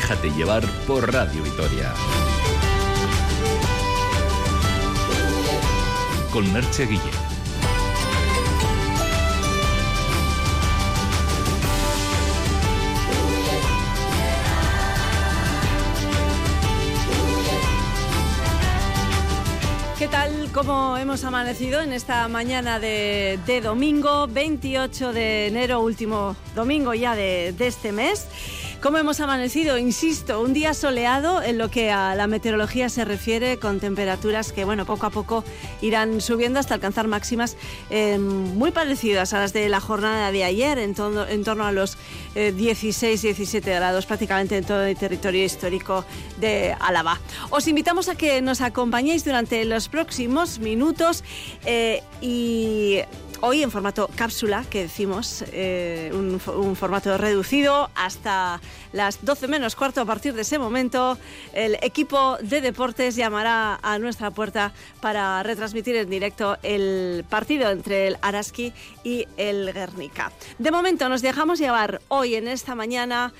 Déjate llevar por Radio Vitoria. Con Merche Guille. ¿Qué tal? ¿Cómo hemos amanecido en esta mañana de, domingo, 28 de enero, último domingo ya de este mes? ¿Cómo hemos amanecido? Insisto, un día soleado en lo que a la meteorología se refiere, con temperaturas que, bueno, poco a poco irán subiendo hasta alcanzar máximas eh, muy parecidas a las de la jornada de ayer, en, torno a los 16, eh, 17 grados prácticamente en todo el territorio histórico de Álava. Os invitamos a que nos acompañéis durante los próximos minutos eh, y hoy en formato cápsula, que decimos, eh, un, formato reducido hasta las 12 menos cuarto. A partir de ese momento, el equipo de deportes llamará a nuestra puerta para retransmitir en directo el partido entre el Araski y el Guernica. De momento, nos dejamos llevar hoy en esta mañana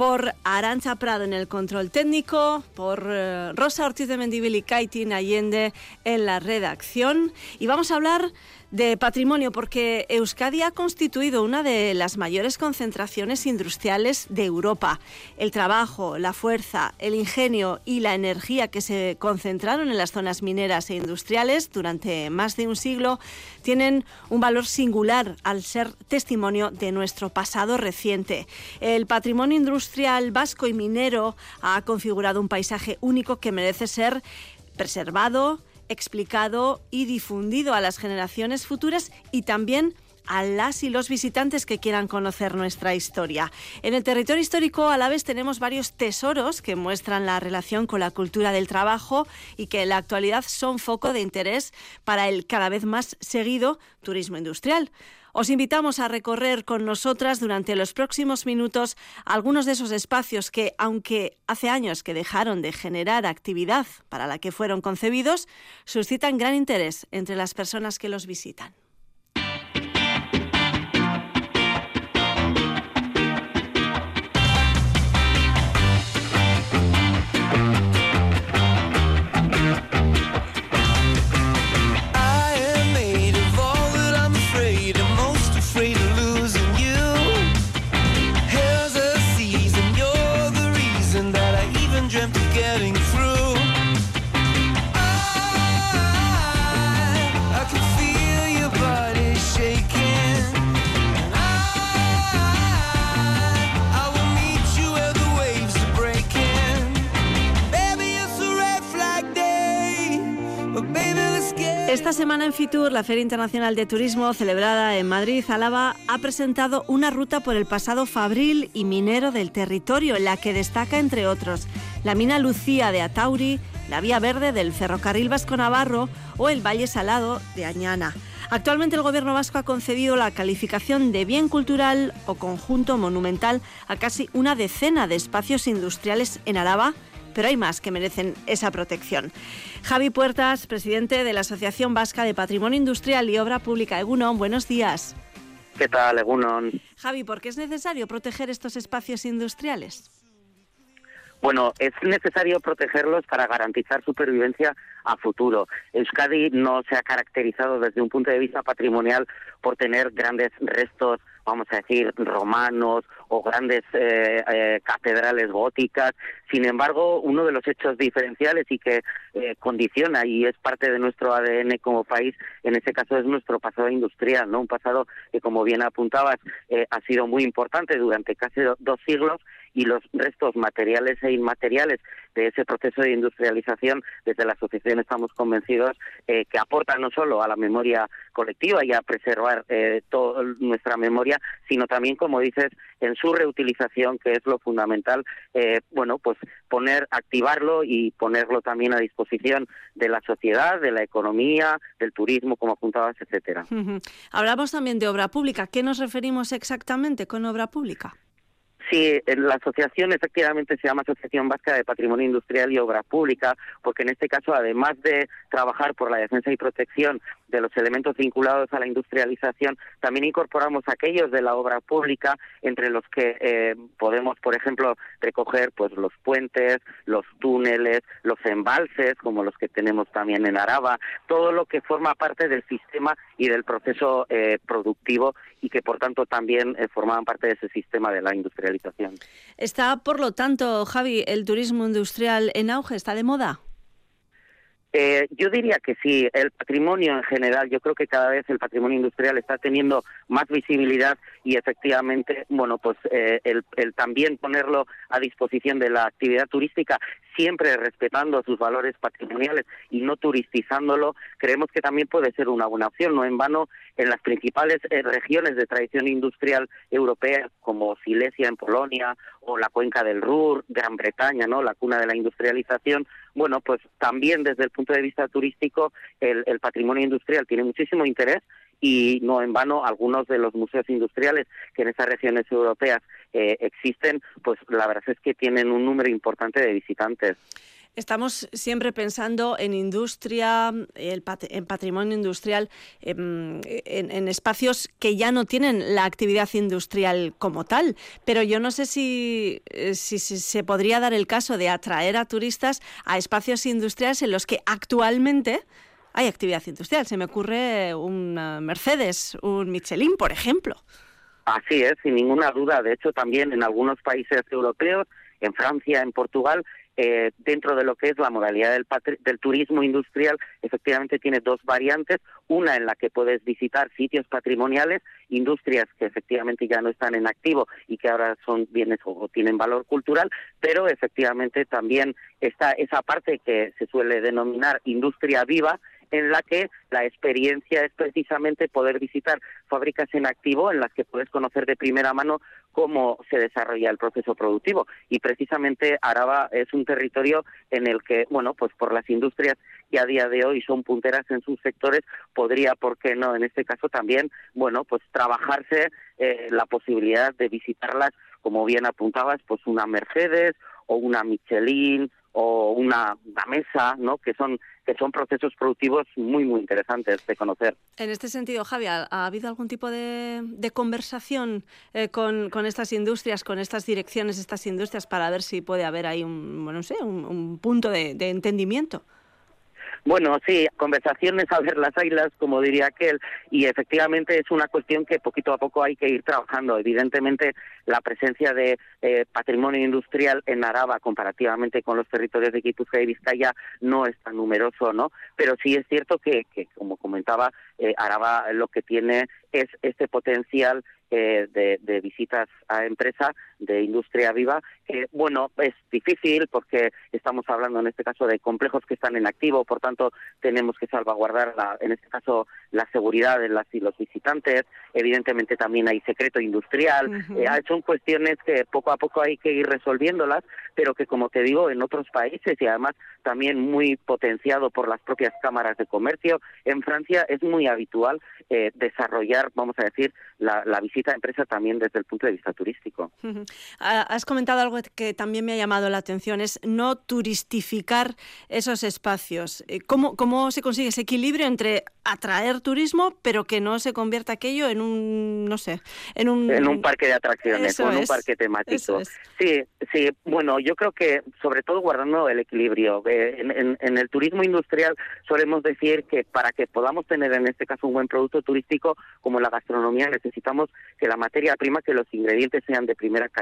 por Arancha Prado en el control técnico, por eh, Rosa Ortiz de Mendivil y Kaitin Allende en la redacción. Y vamos a hablar de patrimonio porque Euskadi ha constituido una de las mayores concentraciones industriales de Europa. El trabajo, la fuerza, el ingenio y la energía que se concentraron en las zonas mineras e industriales durante más de un siglo tienen un valor singular al ser testimonio de nuestro pasado reciente. El patrimonio industrial vasco y minero ha configurado un paisaje único que merece ser preservado, explicado y difundido a las generaciones futuras y también a las y los visitantes que quieran conocer nuestra historia. En el territorio histórico a la vez tenemos varios tesoros que muestran la relación con la cultura del trabajo y que en la actualidad son foco de interés para el cada vez más seguido turismo industrial. Os invitamos a recorrer con nosotras durante los próximos minutos algunos de esos espacios que, aunque hace años que dejaron de generar actividad para la que fueron concebidos, suscitan gran interés entre las personas que los visitan. Esta semana en Fitur, la Feria Internacional de Turismo celebrada en Madrid, Álava, ha presentado una ruta por el pasado fabril y minero del territorio, en la que destaca, entre otros, la mina Lucía de Atauri, la Vía Verde del Ferrocarril Vasco Navarro o el Valle Salado de Añana. Actualmente el Gobierno vasco ha concedido la calificación de bien cultural o conjunto monumental a casi una decena de espacios industriales en Álava pero hay más que merecen esa protección. Javi Puertas, presidente de la Asociación Vasca de Patrimonio Industrial y Obra Pública. Egunon, buenos días. ¿Qué tal, Egunon? Javi, ¿por qué es necesario proteger estos espacios industriales? Bueno, es necesario protegerlos para garantizar supervivencia a futuro. Euskadi no se ha caracterizado desde un punto de vista patrimonial por tener grandes restos vamos a decir, romanos o grandes eh, eh, catedrales góticas. Sin embargo, uno de los hechos diferenciales y que eh, condiciona y es parte de nuestro ADN como país, en ese caso es nuestro pasado industrial, ¿no? Un pasado que, como bien apuntabas, ha sido muy importante durante casi dos siglos y los restos materiales e inmateriales de ese proceso de industrialización, desde la asociación estamos convencidos que aporta no solo a la memoria colectiva y a preservar toda nuestra memoria, sino también, como dices, en su reutilización, que es lo fundamental, eh, bueno, pues poner, activarlo y ponerlo también a disposición de la sociedad, de la economía, del turismo, como apuntabas, etcétera. Hablamos también de obra pública. ¿Qué nos referimos exactamente con obra pública? Sí, la asociación efectivamente se llama Asociación Vasca de Patrimonio Industrial y Obra Pública, porque en este caso, además de trabajar por la defensa y protección de los elementos vinculados a la industrialización, también incorporamos aquellos de la obra pública, entre los que eh, podemos, por ejemplo, recoger pues los puentes, los túneles, los embalses, como los que tenemos también en Araba, todo lo que forma parte del sistema y del proceso eh, productivo y que, por tanto, también eh, formaban parte de ese sistema de la industrialización. Está, por lo tanto, Javi, el turismo industrial en auge, está de moda. Eh, yo diría que sí, el patrimonio en general, yo creo que cada vez el patrimonio industrial está teniendo más visibilidad y efectivamente, bueno, pues eh, el, también ponerlo a disposición de la actividad turística, siempre respetando sus valores patrimoniales y no turistizándolo, creemos que también puede ser una buena opción. No en vano, en las principales eh, regiones de tradición industrial europea, como Silesia en Polonia o la cuenca del Ruhr, Gran Bretaña, ¿no? la cuna de la industrialización, bueno, pues también desde el punto de vista turístico el, patrimonio industrial tiene muchísimo interés y no en vano algunos de los museos industriales que en esas regiones europeas eh, existen, pues la verdad es que tienen un número importante de visitantes. Estamos siempre pensando en industria, en patrimonio industrial, em, en, espacios que ya no tienen la actividad industrial como tal. Pero yo no sé si, eh, si, se podría dar el caso de atraer a turistas a espacios industriales en los que actualmente hay actividad industrial. Se me ocurre un Mercedes, un Michelin, por ejemplo. Así es, sin ninguna duda. De hecho, también en algunos países europeos, en Francia, en Portugal, eh, dentro de lo que es la modalidad del, del, turismo industrial, efectivamente tiene dos variantes, una en la que puedes visitar sitios patrimoniales, industrias que efectivamente ya no están en activo y que ahora son bienes o, tienen valor cultural, pero efectivamente también está esa parte que se suele denominar industria viva, en la que la experiencia es precisamente poder visitar fábricas en activo en las que puedes conocer de primera mano cómo se desarrolla el proceso productivo y precisamente Araba es un territorio en el que bueno pues por las industrias que a día de hoy son punteras en sus sectores podría por qué no en este caso también bueno pues trabajarse eh, la posibilidad de visitarlas como bien apuntabas pues una Mercedes o una Michelin o una, mesa, ¿no? Que son que son procesos productivos muy muy interesantes de conocer. En este sentido, Javi, ¿ha, habido algún tipo de, conversación eh, con, con, estas industrias, con estas direcciones, estas industrias, para ver si puede haber ahí un, bueno, no sé, un, punto de entendimiento? Bueno, sí, conversaciones a ver las águilas, como diría aquel, y efectivamente es una cuestión que poquito a poco hay que ir trabajando. Evidentemente, la presencia de eh, patrimonio industrial en Araba, comparativamente con los territorios de Guipúzcoa y Vizcaya, no es tan numeroso, ¿no? Pero sí es cierto que, que como comentaba, eh, Araba lo que tiene es este potencial eh, de, visitas a empresa de industria viva, que bueno, es difícil porque estamos hablando en este caso de complejos que están en activo, por tanto tenemos que salvaguardar la, en este caso la seguridad de las y los visitantes, evidentemente también hay secreto industrial, eh, son cuestiones que poco a poco hay que ir resolviéndolas, pero que como te digo en otros países y además también muy potenciado por las propias cámaras de comercio, en Francia es muy habitual eh, desarrollar, vamos a decir, la, la visita esta empresa también desde el punto de vista turístico. Has comentado algo que también me ha llamado la atención, es no turistificar esos espacios. Eh, ¿Cómo, cómo se consigue ese equilibrio entre atraer turismo, pero que no se convierta aquello en un, no sé, en un... En un parque de atracciones o en un parque temático. Sí, sí, bueno, yo creo que sobre todo guardando el equilibrio. Eh, en, en el turismo industrial solemos decir que para que podamos tener en este caso un buen producto turístico, como la gastronomía, necesitamos que la materia prima, que los ingredientes sean de primera calidad.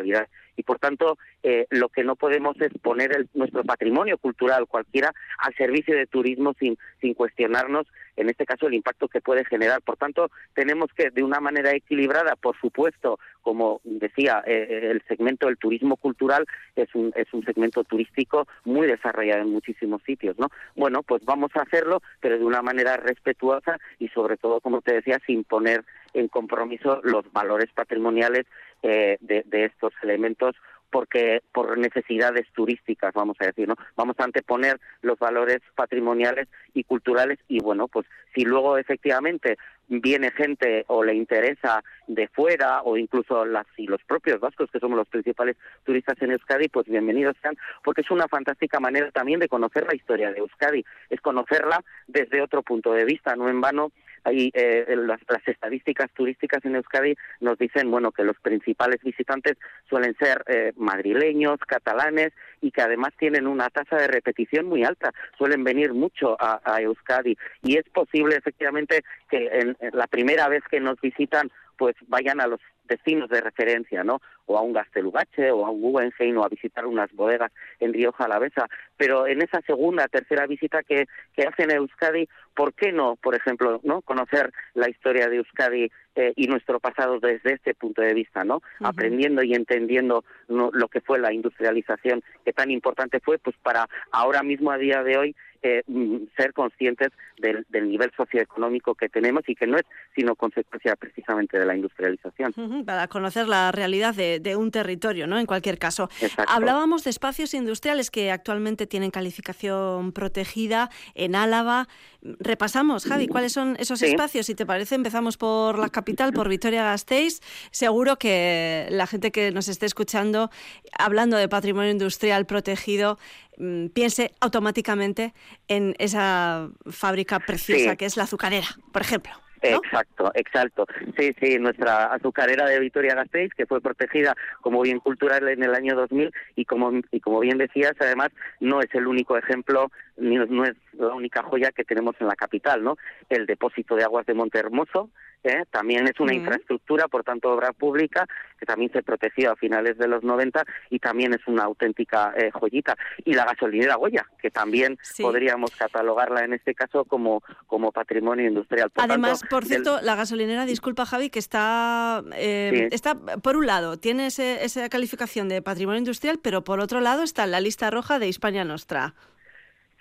Y por tanto, eh, lo que no podemos es poner nuestro patrimonio cultural cualquiera al servicio de turismo sin, sin cuestionarnos, en este caso, el impacto que puede generar. Por tanto, tenemos que, de una manera equilibrada, por supuesto, como decía, eh, eh, el segmento del turismo cultural es un, es un segmento turístico muy desarrollado en muchísimos sitios, ¿no? Bueno, pues vamos a hacerlo, pero de una manera respetuosa y sobre todo, como te decía, sin poner en compromiso los valores patrimoniales eh, de, estos elementos porque por necesidades turísticas, vamos a decir, ¿no? Vamos a anteponer los valores patrimoniales y culturales y bueno, pues si luego efectivamente viene gente o le interesa de fuera o incluso las y los propios vascos que somos los principales turistas en Euskadi, pues bienvenidos sean, porque es una fantástica manera también de conocer la historia de Euskadi, es conocerla desde otro punto de vista, no en vano Ahí, eh, las, estadísticas turísticas en Euskadi nos dicen bueno que los principales visitantes suelen ser eh, madrileños, catalanes y que además tienen una tasa de repetición muy alta. Suelen venir mucho a, Euskadi y es posible efectivamente que en, la primera vez que nos visitan pues vayan a los destinos de referencia, ¿no? O a un Gastelugache o a un Guggenheim o a visitar unas bodegas en Rioja Alavesa. Pero en esa segunda, tercera visita que, que hacen a Euskadi, ¿por qué no, por ejemplo, no conocer la historia de Euskadi eh, y nuestro pasado desde este punto de vista, ¿no? Aprendiendo y entendiendo lo que fue la industrialización que tan importante fue, pues para ahora mismo a día de hoy eh, mm, ser conscientes del, nivel socioeconómico que tenemos y que no es sino consecuencia precisamente de la industrialización. Para conocer la realidad de, un territorio, ¿no? En cualquier caso. Hablábamos de espacios industriales que actualmente tienen calificación protegida en Álava. Repasamos, Javi, ¿cuáles son esos espacios? Si te parece, empezamos por la capital, por Vitoria-Gasteiz. Seguro que la gente que nos esté escuchando, hablando de patrimonio industrial protegido, Mm, piense automáticamente en esa fábrica preciosa que es la azucarera, por ejemplo. Exacto, exacto. Sí, sí, nuestra azucarera de Vitoria-Gasteiz, que fue protegida como bien cultural en el año 2000 y como, y como bien decías, además, no es el único ejemplo, no es la única joya que tenemos en la capital, ¿no? El depósito de aguas de Monte Hermoso, ¿eh? también es una infraestructura, por tanto, obra pública, que también se protegió a finales de los 90 y también es una auténtica eh, joyita. Y la gasolinera Goya, que también podríamos catalogarla en este caso como, como patrimonio industrial. Además, por cierto, la gasolinera, disculpa Javi, que está, eh, está por un lado, tiene esa calificación de patrimonio industrial, pero por otro lado está en la lista roja de Hispania Nostra.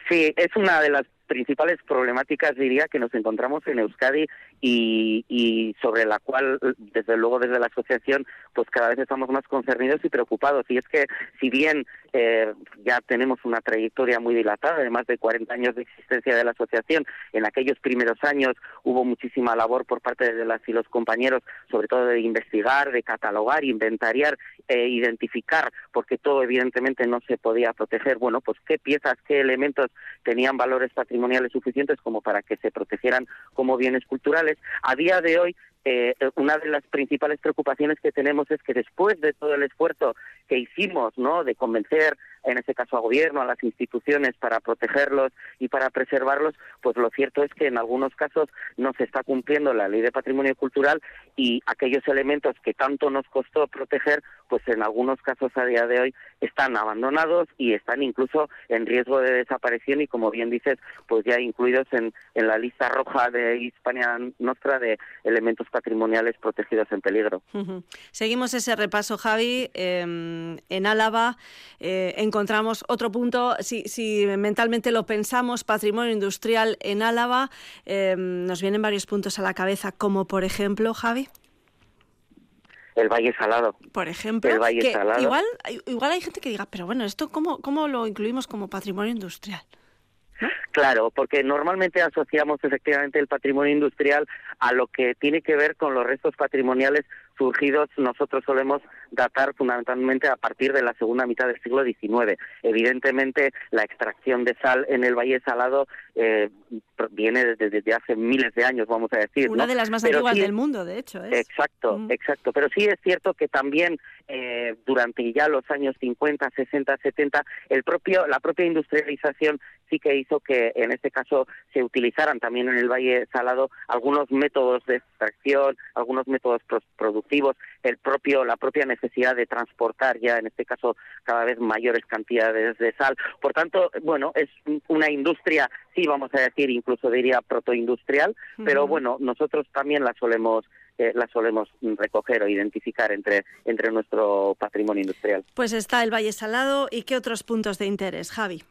Sí, es una de las principales problemáticas, diría, que nos encontramos en Euskadi y, y, sobre la cual, desde luego, desde la asociación, pues cada vez estamos más concernidos y preocupados. Y es que, si bien eh, ya tenemos una trayectoria muy dilatada, de más de 40 años de existencia de la asociación, en aquellos primeros años hubo muchísima labor por parte de las y los compañeros, sobre todo de investigar, de catalogar, inventariar, e identificar, porque todo evidentemente no se podía proteger. Bueno, pues qué piezas, qué elementos tenían valores patrimoniales suficientes como para que se protegieran como bienes culturales. A día de hoy eh, una de las principales preocupaciones que tenemos es que después de todo el esfuerzo que hicimos, ¿no? De convencer, en este caso, al gobierno, a las instituciones para protegerlos y para preservarlos, pues lo cierto es que en algunos casos no se está cumpliendo la ley de patrimonio cultural y aquellos elementos que tanto nos costó proteger, pues en algunos casos a día de hoy están abandonados y están incluso en riesgo de desaparición y como bien dices, pues ya incluidos en, en la lista roja de Hispania Nostra de elementos patrimoniales protegidos en peligro. Seguimos ese repaso, Javi. Em, en Álava eh, encontramos otro punto, si, si, mentalmente lo pensamos, patrimonio industrial en Álava, em, nos vienen varios puntos a la cabeza, como por ejemplo, Javi el Valle Salado. Por ejemplo, el Valle Salado. Igual, igual hay gente que diga, pero bueno, ¿esto cómo, cómo lo incluimos como patrimonio industrial? Claro, porque normalmente asociamos efectivamente el patrimonio industrial a lo que tiene que ver con los restos patrimoniales surgidos, nosotros solemos datar fundamentalmente a partir de la segunda mitad del siglo XIX. Evidentemente, la extracción de sal en el Valle Salado eh, viene desde, hace miles de años, vamos a decir. Una de las más antiguas del mundo, de hecho. Exacto, mm. exacto. Pero sí es cierto que también eh, durante ya los años 50, 60, 70, el propio, la propia industrialización sí que hizo que en este caso se utilizaran también en el Valle Salado algunos métodos de extracción, algunos métodos productivos, el propio, la propia necesidad de transportar ya en este caso cada vez mayores cantidades de sal. Por tanto, bueno, es una industria, sí vamos a decir, incluso diría protoindustrial, pero bueno, nosotros también la solemos eh, la solemos recoger o identificar entre, entre nuestro patrimonio industrial. Pues está el Valle Salado y qué otros puntos de interés, Javi.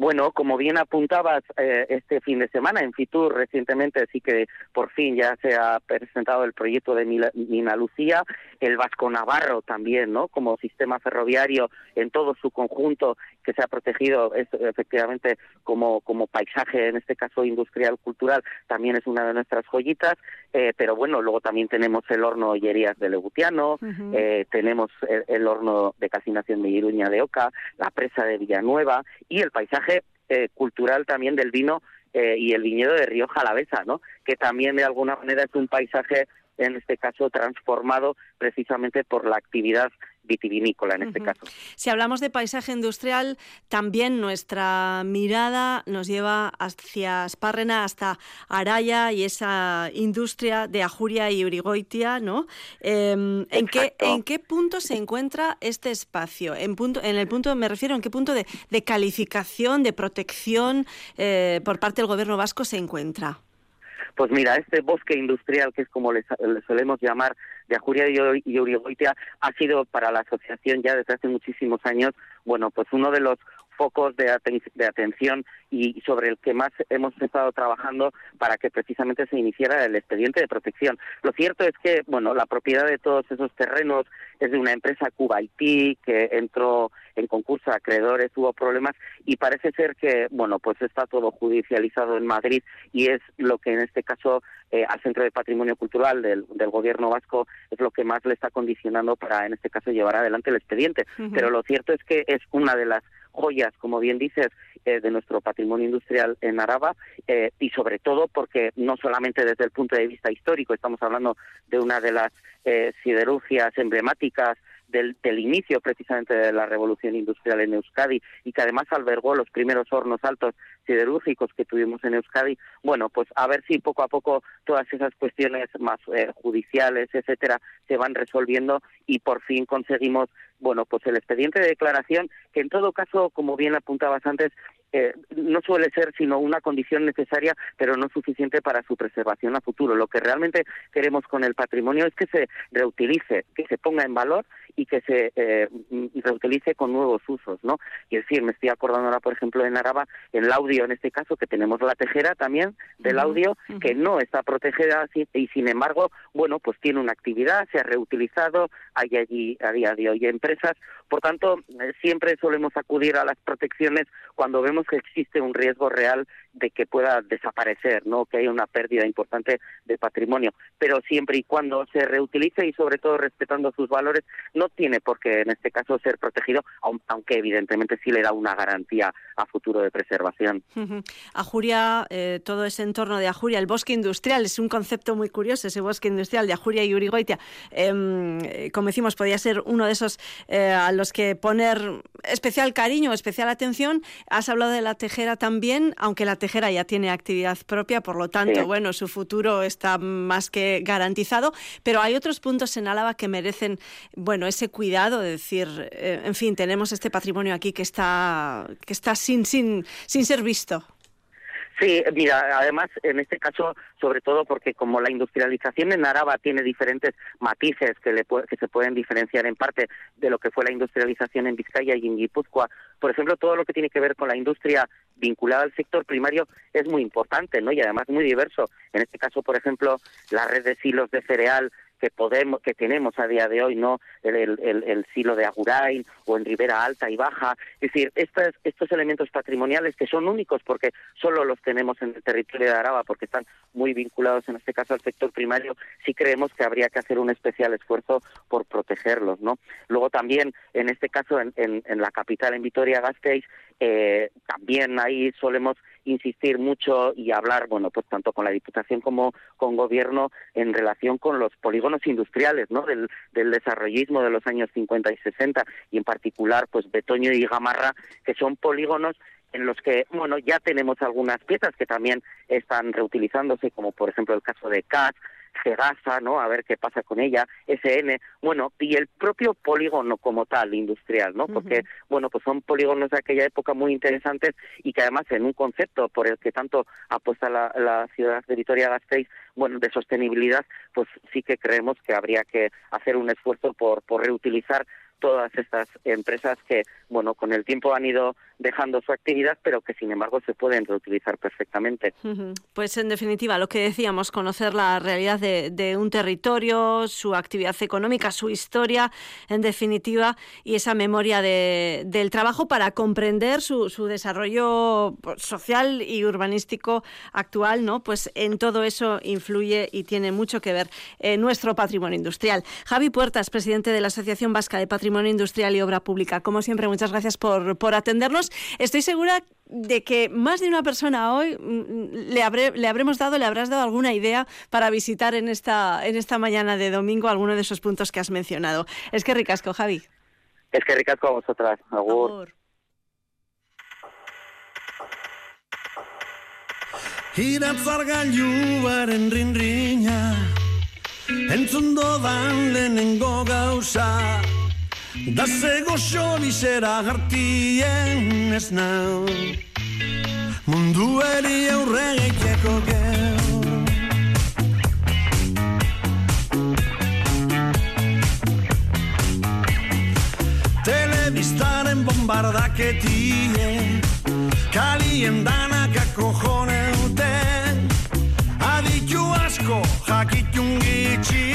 Bueno, como bien apuntabas eh, este fin de semana en Fitur recientemente, sí que por fin ya se ha presentado el proyecto de Mina Lucía, el Vasco Navarro también, ¿no? Como sistema ferroviario en todo su conjunto que se ha protegido es, efectivamente como, como paisaje, en este caso industrial cultural, también es una de nuestras joyitas, eh, pero bueno, luego también tenemos el horno Ollerías de Legutiano, eh, tenemos el, horno de calcinación de Iruña de Oca, la presa de Villanueva y el paisaje eh, cultural también del vino eh, y el viñedo de Río Jalavesa, ¿no? Que también de alguna manera es un paisaje, en este caso, transformado precisamente por la actividad vitivinícola en este caso. Si hablamos de paisaje industrial, también nuestra mirada nos lleva hacia Espárrena, hasta Araya y esa industria de Ajuria y Urigoitia, ¿no? Em, ¿en, qué, ¿En qué punto se encuentra este espacio? En, punto, en el punto, me refiero, ¿en qué punto de, calificación, de protección eh, por parte del gobierno vasco se encuentra? Pues mira, este bosque industrial, que es como le, solemos llamar, de Ajuria y Urigoitia, ha sido para la asociación ya desde hace muchísimos años, bueno, pues uno de los focos de, atención y sobre el que más hemos estado trabajando para que precisamente se iniciara el expediente de protección. Lo cierto es que, bueno, la propiedad de todos esos terrenos es de una empresa Cubaití que entró en concurso acreedores, hubo problemas y parece ser que, bueno, pues está todo judicializado en Madrid y es lo que en este caso eh, al Centro de Patrimonio Cultural del, Gobierno vasco es lo que más le está condicionando para, en este caso, llevar adelante el expediente. Pero lo cierto es que es una de las joyas, como bien dices, eh, de nuestro patrimonio industrial en Araba eh, y sobre todo porque no solamente desde el punto de vista histórico, estamos hablando de una de las eh, siderurgias emblemáticas del, del, inicio precisamente de la revolución industrial en Euskadi y que además albergó los primeros hornos altos siderúrgicos que tuvimos en Euskadi, bueno, pues a ver si poco a poco todas esas cuestiones más judiciales, etcétera, se van resolviendo y por fin conseguimos bueno, pues el expediente de declaración, que en todo caso, como bien apuntabas antes, eh, no suele ser sino una condición necesaria, pero no suficiente para su preservación a futuro. Lo que realmente queremos con el patrimonio es que se reutilice, que se ponga en valor y que se eh, reutilice con nuevos usos, ¿no? Y es decir, me estoy acordando ahora, por ejemplo, en Araba, en el audio, en este caso, que tenemos la tejera también del audio, que no está protegida y, sin embargo, bueno, pues tiene una actividad, se ha reutilizado, hay allí a día de hoy empresas, por tanto, eh, siempre solemos acudir a las protecciones cuando vemos que existe un riesgo real de que pueda desaparecer, ¿no? Que haya una pérdida importante de patrimonio, pero siempre y cuando se reutilice y sobre todo respetando sus valores, no tiene por qué en este caso ser protegido, aunque evidentemente sí le da una garantía a futuro de preservación. Ajuria, eh, todo ese entorno de Ajuria, el bosque industrial, es un concepto muy curioso, ese bosque industrial de Ajuria y Urigoitia. Em, eh, como decimos, podría ser uno de esos eh, a los que poner especial cariño, especial atención. Has hablado de la tejera también, aunque la tejera ya tiene actividad propia, por lo tanto, bueno, su futuro está más que garantizado, pero hay otros puntos en Álava que merecen, bueno, ese cuidado de decir, en fin, tenemos este patrimonio aquí que está, que está sin, sin, sin ser visto. Sí, mira, además en este caso, sobre todo porque como la industrialización en Araba tiene diferentes matices que, le, que se pueden diferenciar en parte de lo que fue la industrialización en Vizcaya y en Guipúzcoa, por ejemplo, todo lo que tiene que ver con la industria vinculada al sector primario es muy importante, ¿no? Y además muy diverso. En este caso, por ejemplo, la red de silos de cereal que podemos que tenemos a día de hoy no el, el, el silo de Agurain o en Ribera Alta y Baja. Es decir estos estos elementos patrimoniales que son únicos porque solo los tenemos en el territorio de Araba porque están muy vinculados en este caso al sector primario sí creemos que habría que hacer un especial esfuerzo por protegerlos no luego también en este caso en, en, en la capital en Vitoria-Gasteiz eh, también ahí solemos insistir mucho y hablar, bueno, pues tanto con la Diputación como con Gobierno en relación con los polígonos industriales, ¿no? Del, del desarrollismo de los años 50 y 60 y en particular, pues Betoño y Gamarra, que son polígonos en los que, bueno, ya tenemos algunas piezas que también están reutilizándose, como por ejemplo el caso de CAT, Segasa, ¿no? A ver qué pasa con ella, SN, bueno, y el propio polígono como tal, industrial, ¿no? Porque, bueno, pues son polígonos de aquella época muy interesantes y que además en un concepto por el que tanto apuesta la, la ciudad de Vitoria-Gasteiz, bueno, de sostenibilidad, pues sí que creemos que habría que hacer un esfuerzo por, por reutilizar todas estas empresas que, bueno, con el tiempo han ido dejando su actividad, pero que sin embargo se pueden reutilizar perfectamente. Pues en definitiva, lo que decíamos, conocer la realidad de, un territorio, su actividad económica, su historia, en definitiva, y esa memoria del trabajo para comprender su, desarrollo social y urbanístico actual, ¿no? Pues en todo eso influye y tiene mucho que ver eh, nuestro patrimonio industrial. Javi Puertas, presidente de la Asociación Vasca de Patrimonio Industrial y Obra Pública. Como siempre, muchas gracias por, por atendernos. Estoy segura de que más de una persona hoy mm, le, habré, le habremos dado, le habrás dado alguna idea para visitar en esta, en esta mañana de domingo alguno de esos puntos que has mencionado. Es que ricasco, Javi. Es que ricasco a vosotras. Agur. entzun dodan lehenengo gauza Da zego xobizera gartien ez nau. Mundu eri aurre gehiako geu. Telebistaren bombardaketie Kalien danak akojoneute Aditu asko jakitun gitxi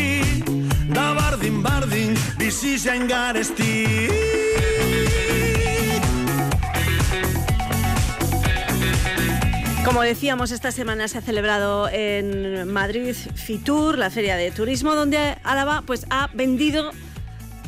Bardin bardin Como decíamos, esta semana se ha celebrado en Madrid Fitur, la feria de turismo, donde Álava pues, ha vendido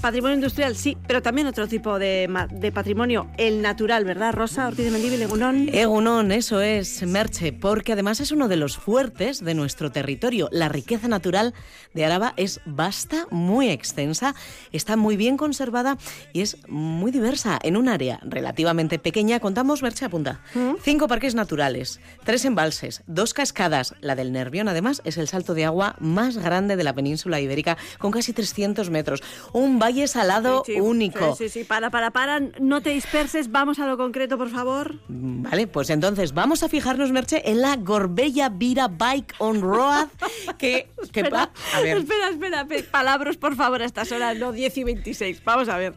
Patrimonio industrial, sí, pero también otro tipo de, patrimonio, el natural, ¿verdad, Rosa Ortiz de Mendívil, Egunón? Egunón, eso es, Merche, porque además es uno de los fuertes de nuestro territorio. La riqueza natural de Araba es vasta, muy extensa, está muy bien conservada y es muy diversa. En un área relativamente pequeña contamos, Merche apunta, ¿Mm? cinco parques naturales, tres embalses, dos cascadas. La del Nervión, además, es el salto de agua más grande de la península ibérica, con casi 300 metros. Un valle salado único. Sí, sí, sí, para, para, para, no te disperses, vamos a lo concreto, por favor. Vale, pues entonces vamos a fijarnos, Merche, en la Gorbella Vira Bike on Road, que... espera, a ver. espera, espera, palabras, por favor, a estas horas, no 10 y 26, vamos a ver.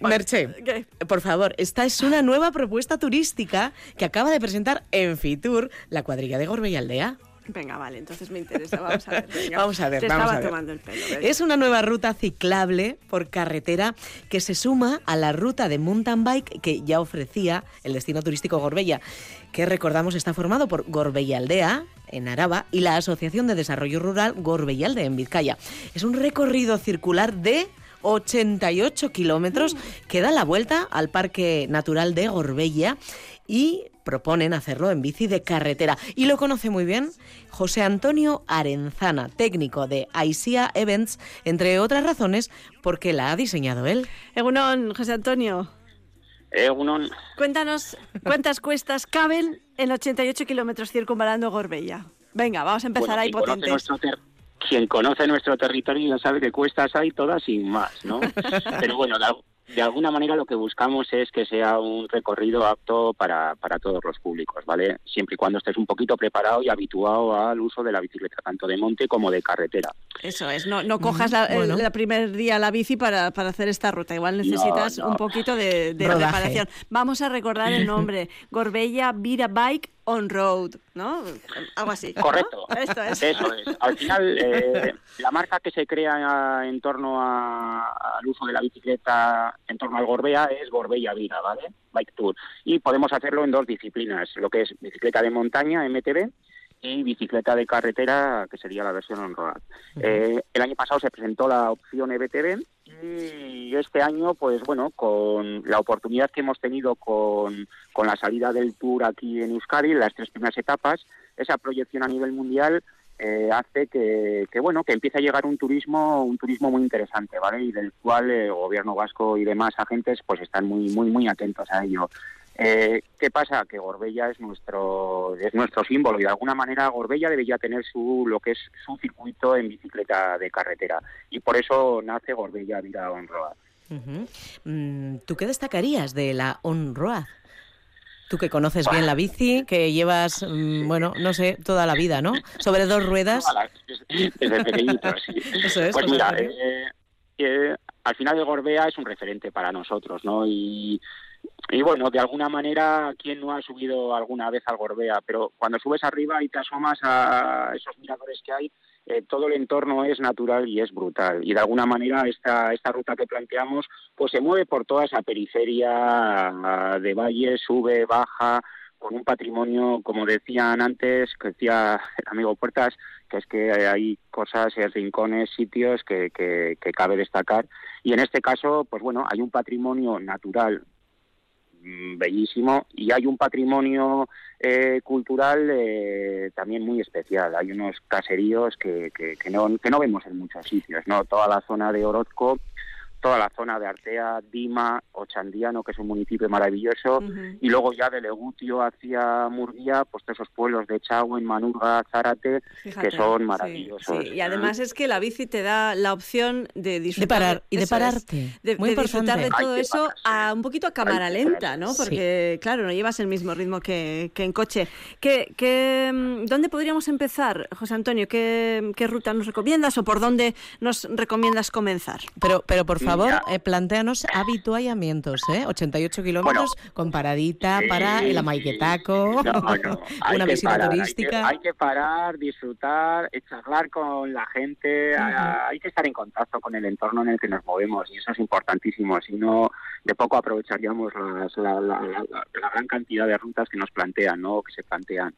Merche, por favor, esta es una nueva propuesta turística que acaba de presentar en Fitur la cuadrilla de Gorbella Aldea. Venga, vale, entonces me interesa. Vamos a ver. vamos a ver. Te estaba tomando el pelo. Es una nueva ruta ciclable por carretera que se suma a la ruta de mountain bike que ya ofrecía el destino turístico Gorbella, que recordamos está formado por Gorbella Aldea, en Araba, y la Asociación de Desarrollo Rural Gorbella en Vizcaya. Es un recorrido circular de 88 kilómetros que da la vuelta al Parque Natural de Gorbella y proponen hacerlo en bici de carretera. Y lo conoce muy bien José Antonio Arenzana, técnico de ICEA Events, entre otras razones porque la ha diseñado él. Egunon, José Antonio. Egunon. Cuéntanos cuántas cuestas caben en 88 kilómetros circunvalando Gorbella. Venga, vamos a empezar ahí potente. quien conoce nuestro territorio ya sabe que cuestas hay todas sin más, ¿no? Pero bueno, de alguna manera lo que buscamos es que sea un recorrido apto para, para todos los públicos, ¿vale? Siempre y cuando estés un poquito preparado y habituado al uso de la bicicleta, tanto de monte como de carretera. Eso es, no, no cojas el, primer día la bici para, para, hacer esta ruta, igual necesitas un poquito de, de preparación. Vamos a recordar el nombre, Gorbella Vira Bike on road, ¿no? Algo así. Correcto. Esto es. Eso es. Al final, eh, la marca que se crea en torno al uso de la bicicleta, en torno al Gorbea, es Gorbella Vida, ¿vale? Bike Tour. Y podemos hacerlo en dos disciplinas, lo que es bicicleta de montaña, MTB, y bicicleta de carretera, que sería la versión on-road. Eh, el año pasado se presentó la opción EBTB y este año, pues bueno, con la oportunidad que hemos tenido con, con la salida del Tour aquí en Euskadi, las tres primeras etapas, esa proyección a nivel mundial eh, hace que, que, bueno que empiece a llegar un turismo un turismo muy interesante vale y del cual el gobierno vasco y demás agentes pues están muy muy muy atentos a ello eh, ¿Qué pasa? Que Gorbella es nuestro es nuestro símbolo y de alguna manera Gorbella debería tener su lo que es su circuito en bicicleta de carretera y por eso nace Gorbella Vida On Road. Mm, ¿Tú qué destacarías de la On Road? Tú que conoces bien la bici, que llevas, mm, bueno, no sé, toda la vida, ¿no? Sobre dos ruedas. desde pequeñito, sí. Eso es. Pues mira, eh, eh, al final el Gorbea es un referente para nosotros, ¿no? Y, y bueno, de alguna manera, ¿quién no ha subido alguna vez al Gorbea? Pero cuando subes arriba y te asomas a esos miradores que hay, eh, todo el entorno es natural y es brutal. Y de alguna manera esta, esta ruta que planteamos pues se mueve por toda esa periferia de valle, sube, baja, con un patrimonio, como decían antes, que decía el amigo Puertas, que es que hay cosas, rincones, sitios que, que, que cabe destacar. Y en este caso, pues bueno, hay un patrimonio natural bellísimo y hay un patrimonio eh, cultural eh, también muy especial. Hay unos caseríos que, que, que, no, que no vemos en muchos sitios, ¿no? Toda la zona de Orozco toda la zona de Artea, Dima, Ochandiano, que es un municipio maravilloso, y luego ya de Legutio hacia Murguía, pues todos esos pueblos de Chagüen, Manurga, Zárate, que son maravillosos. Sí, Y además es que la bici te da la opción de disfrutar. De parar y de pararte. de, Muy disfrutar de todo eso a, un poquito a cámara lenta, ¿no? Porque, claro, no llevas el mismo ritmo que, que en coche. ¿Qué, qué, mm, ¿Dónde podríamos empezar, José Antonio? ¿Qué, ¿Qué ruta nos recomiendas o por dónde nos recomiendas comenzzar? Pero, pero por favor, eh, planteanos habituallamientos, ¿eh? 88 kilómetros con paradita para el amaiquetaco, una visita turística. Hay que, parar, disfrutar, charlar con la gente, hay que estar en contacto con el entorno en el que nos movemos y eso es importantísimo, si no de poco aprovecharíamos la, gran cantidad de rutas que nos plantean, ¿no? que se plantean.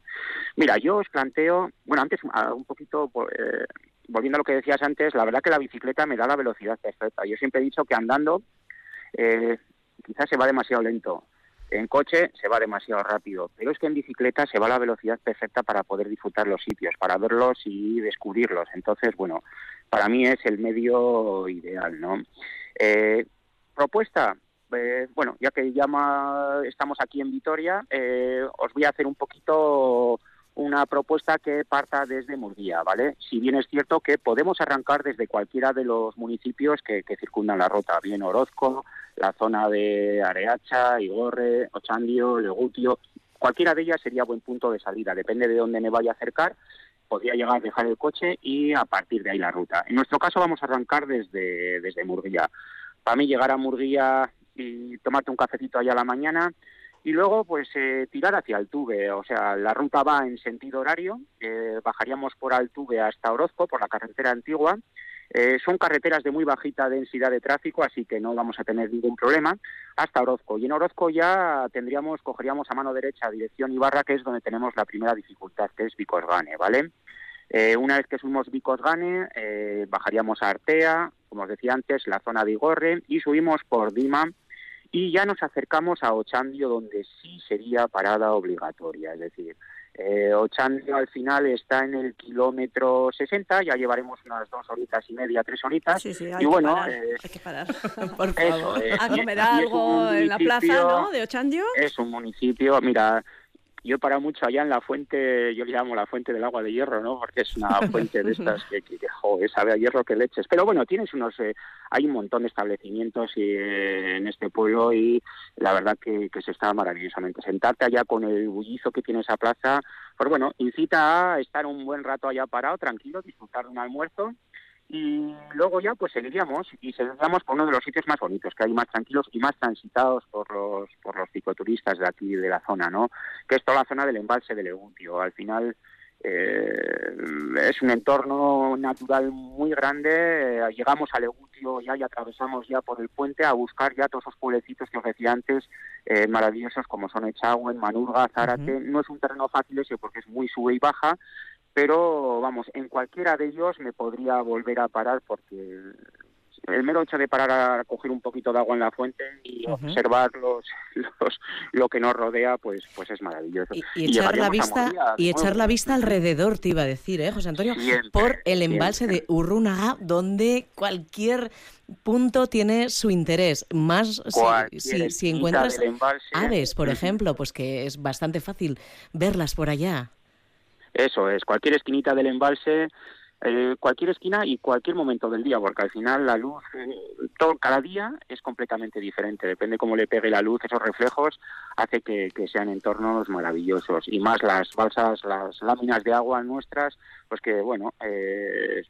Mira, yo os planteo, bueno, antes ah, un poquito... Eh, volviendo a lo que decías antes, la verdad que la bicicleta me da la velocidad perfecta. Yo siempre he dicho que andando eh, quizás se va demasiado lento. En coche se va demasiado rápido, pero es que en bicicleta se va la velocidad perfecta para poder disfrutar los sitios, para verlos y descubrirlos. Entonces, bueno, para mí es el medio ideal, ¿no? Eh, propuesta, eh, bueno, ya que ya estamos aquí en Vitoria, os voy a hacer un poquito una propuesta que parta desde Murguía, ¿vale? Si bien es cierto que podemos arrancar desde cualquiera de los municipios que, circundan la ruta, bien Orozco, la zona de Areacha, Igorre, Ochandio, Legutio, cualquiera de ellas sería buen punto de salida, depende de dónde me vaya a acercar, podría llegar a dejar el coche y a partir de ahí la ruta. En nuestro caso vamos a arrancar desde, desde Murguía. Para mí llegar a Murguía y tomarte un cafecito allá a la mañana y luego pues eh, tirar hacia Altuve, o sea, la ruta va en sentido horario, eh, bajaríamos por Altuve hasta Orozco, por la carretera antigua, eh, son carreteras de muy bajita densidad de tráfico, así que no vamos a tener ningún problema, hasta Orozco. Y en Orozco ya tendríamos, cogeríamos a mano derecha dirección Ibarra, que es donde tenemos la primera dificultad, que es Vicosgane, ¿vale? una vez que subimos Vicosgane, bajaríamos a Artea, como os decía antes, la zona de Igorre, y subimos por Dima, y ya nos acercamos a Ochandio, donde sí sería parada obligatoria, es decir, eh, Ochandio al final está en el kilómetro 60, ya llevaremos unas dos horitas y media, tres horitas. Sí, sí, y bueno, eh, hay que parar. Por favor. a comer algo en la plaza, ¿no? De Ochandio. Es un municipio, mira, yo he parado mucho allá en la fuente, yo le llamo la fuente del agua de hierro, ¿no? Porque es una fuente de estas que, que, joder, sabe a hierro que leches. Pero bueno, tienes unos, eh, hay un montón de establecimientos eh, en este pueblo y la verdad que, que se está maravillosamente. Sentarte allá con el bullizo que tiene esa plaza, pues bueno, incita a estar un buen rato allá parado, tranquilo, disfrutar de un almuerzo y luego ya pues seguiríamos y seguiríamos por uno de los sitios más bonitos que hay más tranquilos y más transitados por los por los cicloturistas de aquí de la zona no que es toda la zona del embalse de Legutio al final eh, es un entorno natural muy grande. Llegamos a Legutio ya y atravesamos ya por el puente a buscar ya todos esos pueblecitos que os decía antes eh, maravillosos como son Echagüen, Manurga, Zárate. No es un terreno fácil ese porque es muy sube y baja pero vamos, en cualquiera de ellos me podría volver a parar porque el mero hecho de parar a coger un poquito de agua en la fuente y observar los, lo que nos rodea, pues, pues es maravilloso. Y, echar la vista y echar la vista alrededor, te iba a decir, ¿eh, José Antonio? por el embalse de Urrunaga, donde cualquier punto tiene su interés. Más si, si encuentras aves, por ejemplo, pues que es bastante fácil verlas por allá. Eso es, cualquier esquinita del embalse, eh, cualquier esquina y cualquier momento del día, porque al final la luz, eh, todo, cada día es completamente diferente, depende cómo le pegue la luz, esos reflejos, hace que, sean entornos maravillosos. Y más las balsas, las láminas de agua nuestras, pues que bueno, eh,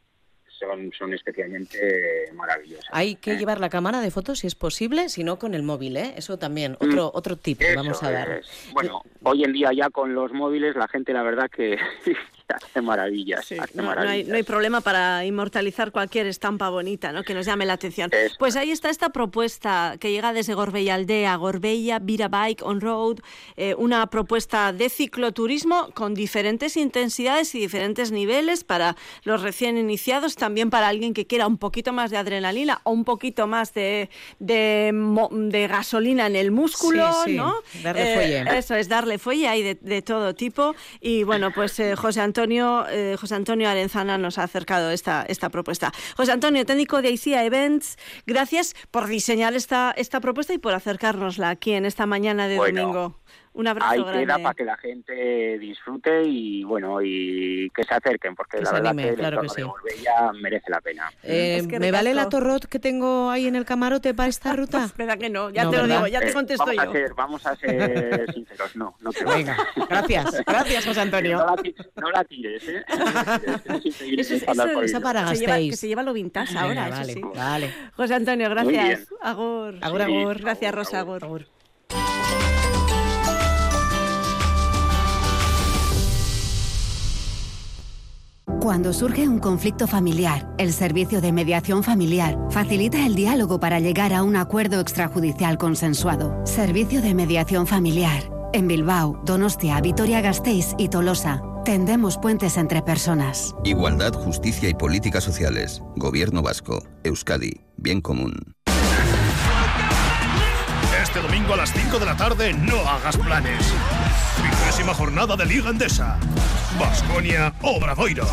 son, son especialmente maravillosas. Hay que ¿eh? llevar la cámara de fotos si es posible, si no con el móvil, ¿eh? Eso también, otro, otro tip que vamos a dar. es. Bueno, hoy en día ya con los móviles la gente la verdad que hace maravillas. Sí, hace no, no hay, no hay problema para inmortalizar cualquier estampa bonita ¿no? que nos llame la atención. Eso Pues ahí está esta propuesta que llega desde Gorbella Aldea, Gorbella, Vira Bike on Road, eh, una propuesta de cicloturismo con diferentes intensidades y diferentes niveles para los recién iniciados, también para alguien que quiera un poquito más de adrenalina o un poquito más de, de, gasolina en el músculo, Sí, sí, ¿no? darle fuelle. Eso es, darle fuelle, hay de, de todo tipo. Y bueno, pues eh, José Antonio eh, José Antonio Arenzana nos ha acercado esta, esta propuesta. José Antonio, técnico de ICIA Events, gracias por diseñar esta, esta propuesta y por acercárnosla aquí en esta mañana de Bueno, domingo. Un abrazo Ahí grande. queda para que la gente disfrute y bueno y que se acerquen porque Que la verdad anime, que el claro que entorno sí. de Gorbella merece la pena. Eh, Es que ¿Me vale la torrot que tengo ahí en el camarote para esta ruta? Espera que no, ya No, te lo digo, ya te Eh, contesto vamos yo. A ser, vamos a ser sinceros, no, no te Venga, gracias, gracias José No Antonio. la, no la tires, ¿eh? Eso es- eso Esa para se lleva, que se lleva lo vintage ahora, Venga, eso vale, sí. vale. José Antonio, gracias. Agur. Agur, Sí. agur. Gracias, Agur, Rosa, agur. agur. Cuando surge un conflicto familiar, el Servicio de Mediación Familiar facilita el diálogo para llegar a un acuerdo extrajudicial consensuado. Servicio de Mediación Familiar. En Bilbao, Donostia, Vitoria-Gasteiz y Tolosa. Tendemos puentes entre personas. Igualdad, justicia y políticas sociales. Gobierno vasco. Euskadi. Bien común. Este domingo a las 5 de la tarde no hagas planes. Vigésima jornada de Liga Endesa. Basconia Obradoiro.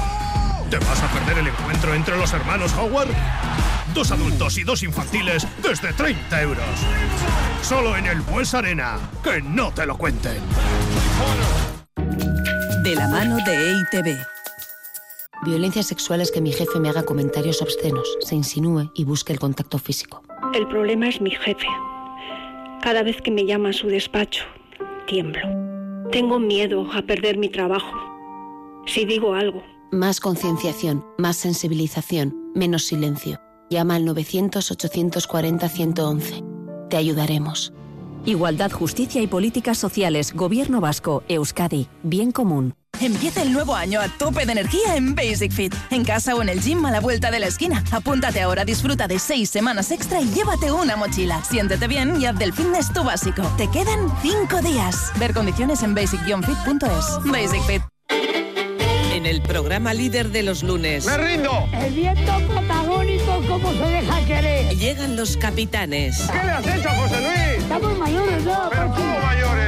¿Te vas a perder el encuentro entre los hermanos Howard? Dos adultos y dos infantiles desde 30 euros. Solo en el Bues Arena. Que no te lo cuenten. De la mano de EITB. Violencia sexual es que mi jefe me haga comentarios obscenos, se insinúe y busque el contacto físico. El problema es mi jefe. Cada vez que me llama a su despacho, tiemblo. Tengo miedo a perder mi trabajo. Si digo algo, Más concienciación, más sensibilización, menos silencio. Llama al 900-840-111. Te ayudaremos. Igualdad, justicia y políticas sociales. Gobierno vasco. Euskadi. Bien común. Empieza el nuevo año a tope de energía en Basic Fit. En casa o en el gym a la vuelta de la esquina. Apúntate ahora, disfruta de seis semanas extra y llévate una mochila. Siéntete bien y haz del fitness tu básico. Te quedan cinco días. Ver condiciones en basic-fit.es. Basic Fit. En el programa líder de los lunes. ¡Me rindo! El viento protagónico, ¿cómo se deja querer? Llegan los capitanes. ¿Qué le has hecho, José Luis? Estamos mayores ya. ¿Pero cómo mayores?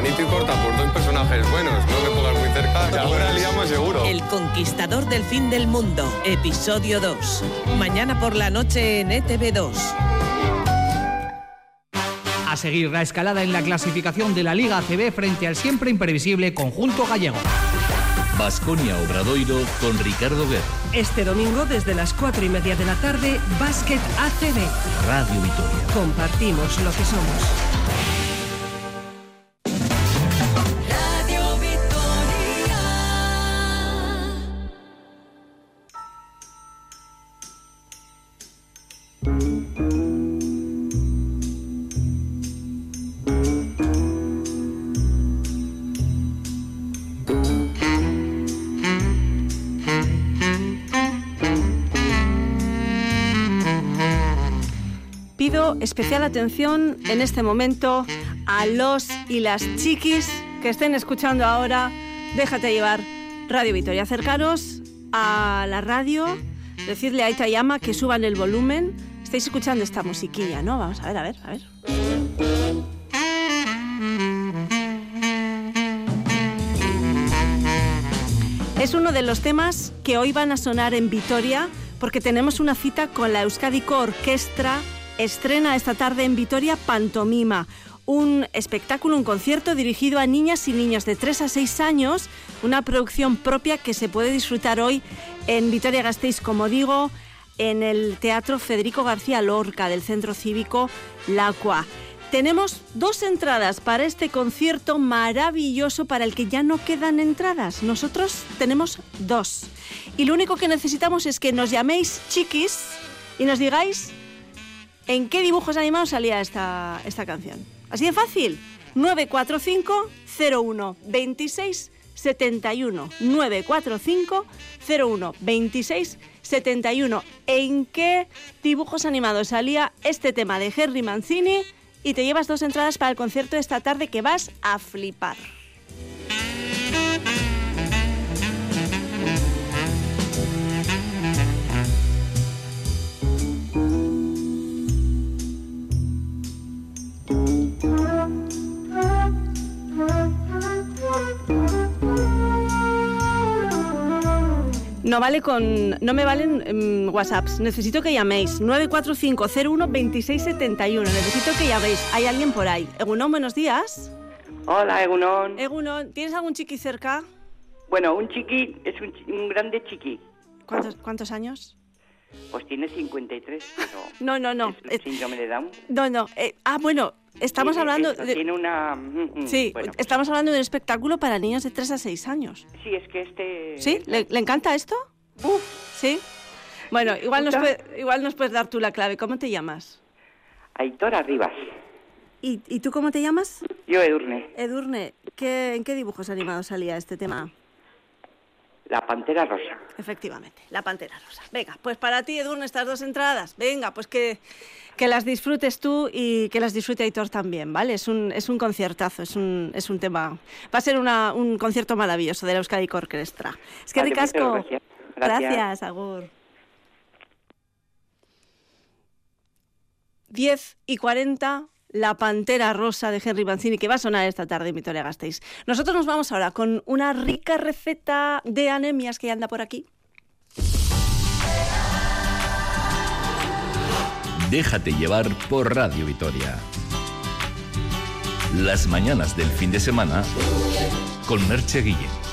Juanito y Corta por dos personajes buenos, no te pongas muy cerca, que ahora liamos seguro. El conquistador del fin del mundo, episodio 2. Mañana por la noche en E ETV2. A seguir la escalada en la clasificación de la Liga ACB frente al siempre imprevisible conjunto gallego. Basconia Obradoiro con Ricardo Guerra. Este domingo, desde las 4 y media de la tarde, Básquet ACB. Radio Vitoria. Compartimos lo que somos. Especial atención en este momento a los y las chiquis que estén escuchando ahora. Déjate llevar Radio Vitoria. Acercaros a la radio, decirle a Itayama que suban el volumen. Estáis escuchando esta musiquilla, ¿no? Vamos a ver, a ver, a ver. Es uno de los temas que hoy van a sonar en Vitoria porque tenemos una cita con la Euskadico Orquestra. Estrena esta tarde en Vitoria Pantomima, un espectáculo, un concierto dirigido a niñas y niños de 3 a 6 años, una producción propia que se puede disfrutar hoy en Vitoria Gasteiz, como digo, en el Teatro Federico García Lorca del Centro Cívico Lacua. Tenemos dos entradas para este concierto maravilloso para el que ya no quedan entradas. Nosotros tenemos dos. Y lo único que necesitamos es que nos llaméis chiquis y nos digáis en qué dibujos animados salía esta, esta canción. Así de fácil. 945 01 26 71 945 01 26 71. ¿En qué dibujos animados salía este tema de Henry Mancini? Y te llevas dos entradas para el concierto de esta tarde que vas a flipar. No vale con. No me valen em, WhatsApps. Necesito que llaméis. 945-01-2671. Necesito que llaméis. Hay alguien por ahí. Egunon, buenos días. Hola, Egunon. Egunon, ¿tienes algún chiqui cerca? Bueno, un chiqui es un, un grande chiqui. ¿Cuántos, cuántos años? Pues tiene 53, pero No, no, no. es síndrome de Down. No, no. eh, ah, bueno, estamos Tiene hablando. de- Tiene una... Sí, Bueno, estamos hablando de un espectáculo para niños de 3 a 6 años. sí, es que este... ¿Sí? ¿Le, le encanta esto? ¿Sí? Bueno, igual nos, puede- igual nos puedes dar tú la clave. ¿Cómo te llamas? Aitor Arribas. ¿Y, y tú cómo te llamas? Yo, Edurne. Edurne, ¿qué, ¿en qué dibujos animados salía este tema? La Pantera Rosa. Efectivamente, la Pantera Rosa. Venga, pues para ti, Edurne, estas dos entradas. Venga, pues que, que las disfrutes tú y que las disfrute Aitor también, ¿vale? Es un, es un conciertazo, es un, es un tema... Va a ser una- un concierto maravilloso de la Euskadi Orquestra. Es que Vale, ricasco. gracias. Gracias. Gracias, Agur. 10 y 40, La Pantera Rosa de Henry Mancini, que va a sonar esta tarde en Vitoria Gasteiz. Nosotros nos vamos ahora con una rica receta de anemias que anda por aquí. Déjate llevar por Radio Vitoria. Las mañanas del fin de semana con Merche Guillén.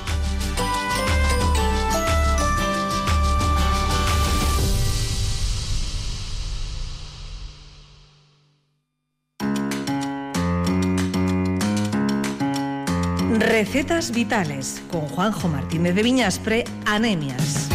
Recetas vitales con Juanjo Martínez de Viñaspre, anemias.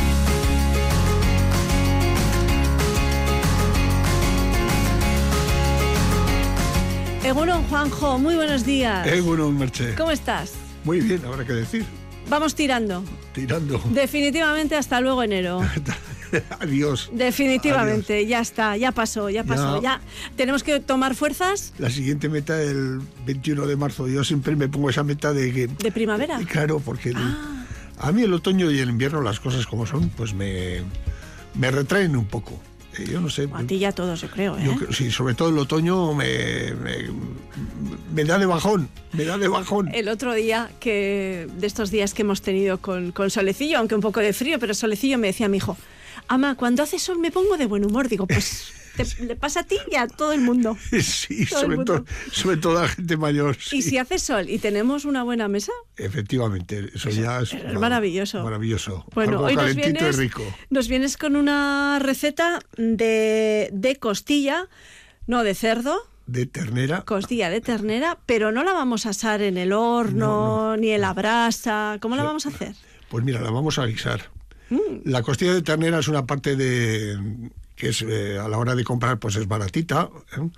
Egunon, Juanjo, muy buenos días. Bueno, Merche. ¿Cómo estás? Muy bien, habrá que decir. Vamos tirando. Tirando. Definitivamente hasta luego enero. Adiós. Definitivamente, ya está, ya pasó, ya pasó, Ya. ya. Tenemos que tomar fuerzas La siguiente meta el 21 de marzo. Yo siempre me pongo esa meta de que... de primavera. Claro, porque el- a mí el otoño y el invierno, las cosas como son, pues me, me retraen un poco. Eh, Yo no sé. A ti ya todos, yo creo, ¿eh? Yo sí, sobre todo el otoño me, me, me da de bajón, me da de bajón. El otro día, que de estos días que hemos tenido con, con solecillo, aunque un poco de frío, pero solecillo, me decía mi hijo, ama, cuando hace sol me pongo de buen humor. Digo, pues te- le pasa a ti y a todo el mundo. Sí, Todo sobre, mundo. todo sobre todo a la gente mayor. sí. Y si hace sol y tenemos una buena mesa, Efectivamente, eso ya es, es maravilloso. maravilloso. Bueno, Algo hoy nos vienes, y rico. nos vienes con una receta de, de costilla, no de cerdo, De ternera. costilla de ternera, pero no la vamos a asar en el horno ni en la brasa. ¿Cómo la vamos a hacer? Pues mira, la vamos a guisar. Mm. La costilla de ternera es una parte de que es eh, a la hora de comprar pues es baratita. ¿eh?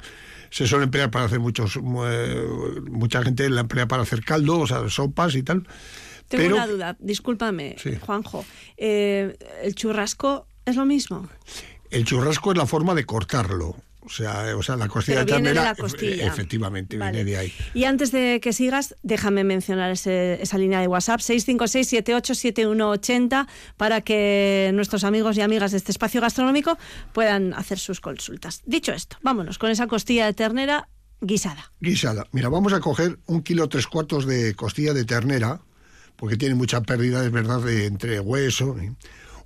Se suele emplear para hacer muchos eh, mucha gente la emplea para hacer caldo, o sea, sopas y tal. Tengo Pero una duda, discúlpame, Sí. Juanjo. Eh, ¿El churrasco es lo mismo? el churrasco es la forma de cortarlo. O sea, o sea la costilla Pero de viene de ternera la costilla. e- efectivamente Vale. viene de ahí. Y antes de que sigas, déjame mencionar ese- esa línea de WhatsApp, 656-787180, para que nuestros amigos y amigas de este espacio gastronómico puedan hacer sus consultas. Dicho esto, vámonos con esa costilla de ternera guisada. Guisada. Mira, vamos a coger un kilo tres cuartos de costilla de ternera, porque tiene mucha pérdida, es verdad, de, entre hueso. ¿eh?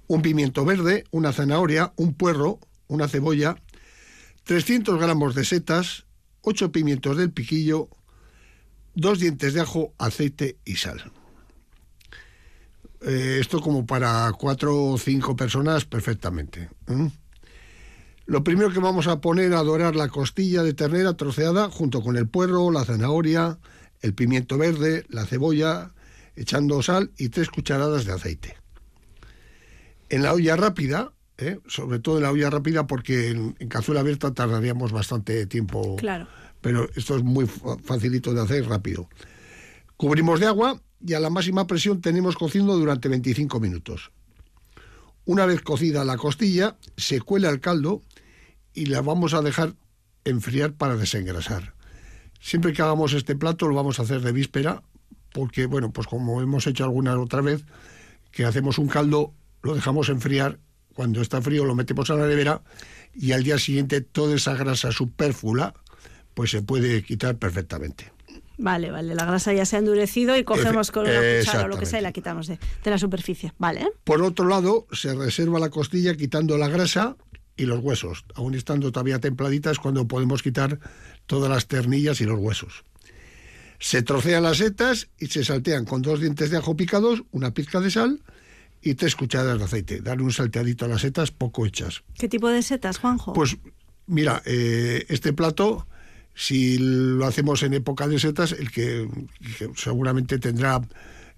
Un pimiento verde, una zanahoria, un puerro, una cebolla, 300 gramos de setas, 8 pimientos del piquillo, dos dientes de ajo, aceite y sal. Eh, esto como para cuatro o cinco personas perfectamente. Lo primero que vamos a poner a dorar la costilla de ternera troceada junto con el puerro, la zanahoria, el pimiento verde, la cebolla, echando sal y tres cucharadas de aceite. En la olla rápida, ¿eh? sobre todo en la olla rápida porque en, en cazuela abierta tardaríamos bastante tiempo. Claro. Pero esto es muy fa- facilito de hacer rápido. Cubrimos de agua y a la máxima presión tenemos cociendo durante 25 minutos. Una vez cocida la costilla, se cuela el caldo y la vamos a dejar enfriar para desengrasar. Siempre que hagamos este plato lo vamos a hacer de víspera, porque, bueno, pues como hemos hecho alguna otra vez, que hacemos un caldo, lo dejamos enfriar, cuando está frío lo metemos a la nevera y al día siguiente toda esa grasa superflua pues se puede quitar perfectamente. Vale, vale, la grasa ya se ha endurecido y cogemos con una cuchara o lo que sea y la quitamos de, de la superficie. Vale. Por otro lado, se reserva la costilla quitando la grasa y los huesos. Aún estando todavía templaditas cuando podemos quitar todas las ternillas y los huesos. Se trocean las setas y se saltean con dos dientes de ajo picados, una pizca de sal y tres cucharadas de aceite. Darle un salteadito a las setas poco hechas. ¿Qué tipo de setas, Juanjo? Pues mira, eh, este plato, si lo hacemos en época de setas, el que, que seguramente tendrá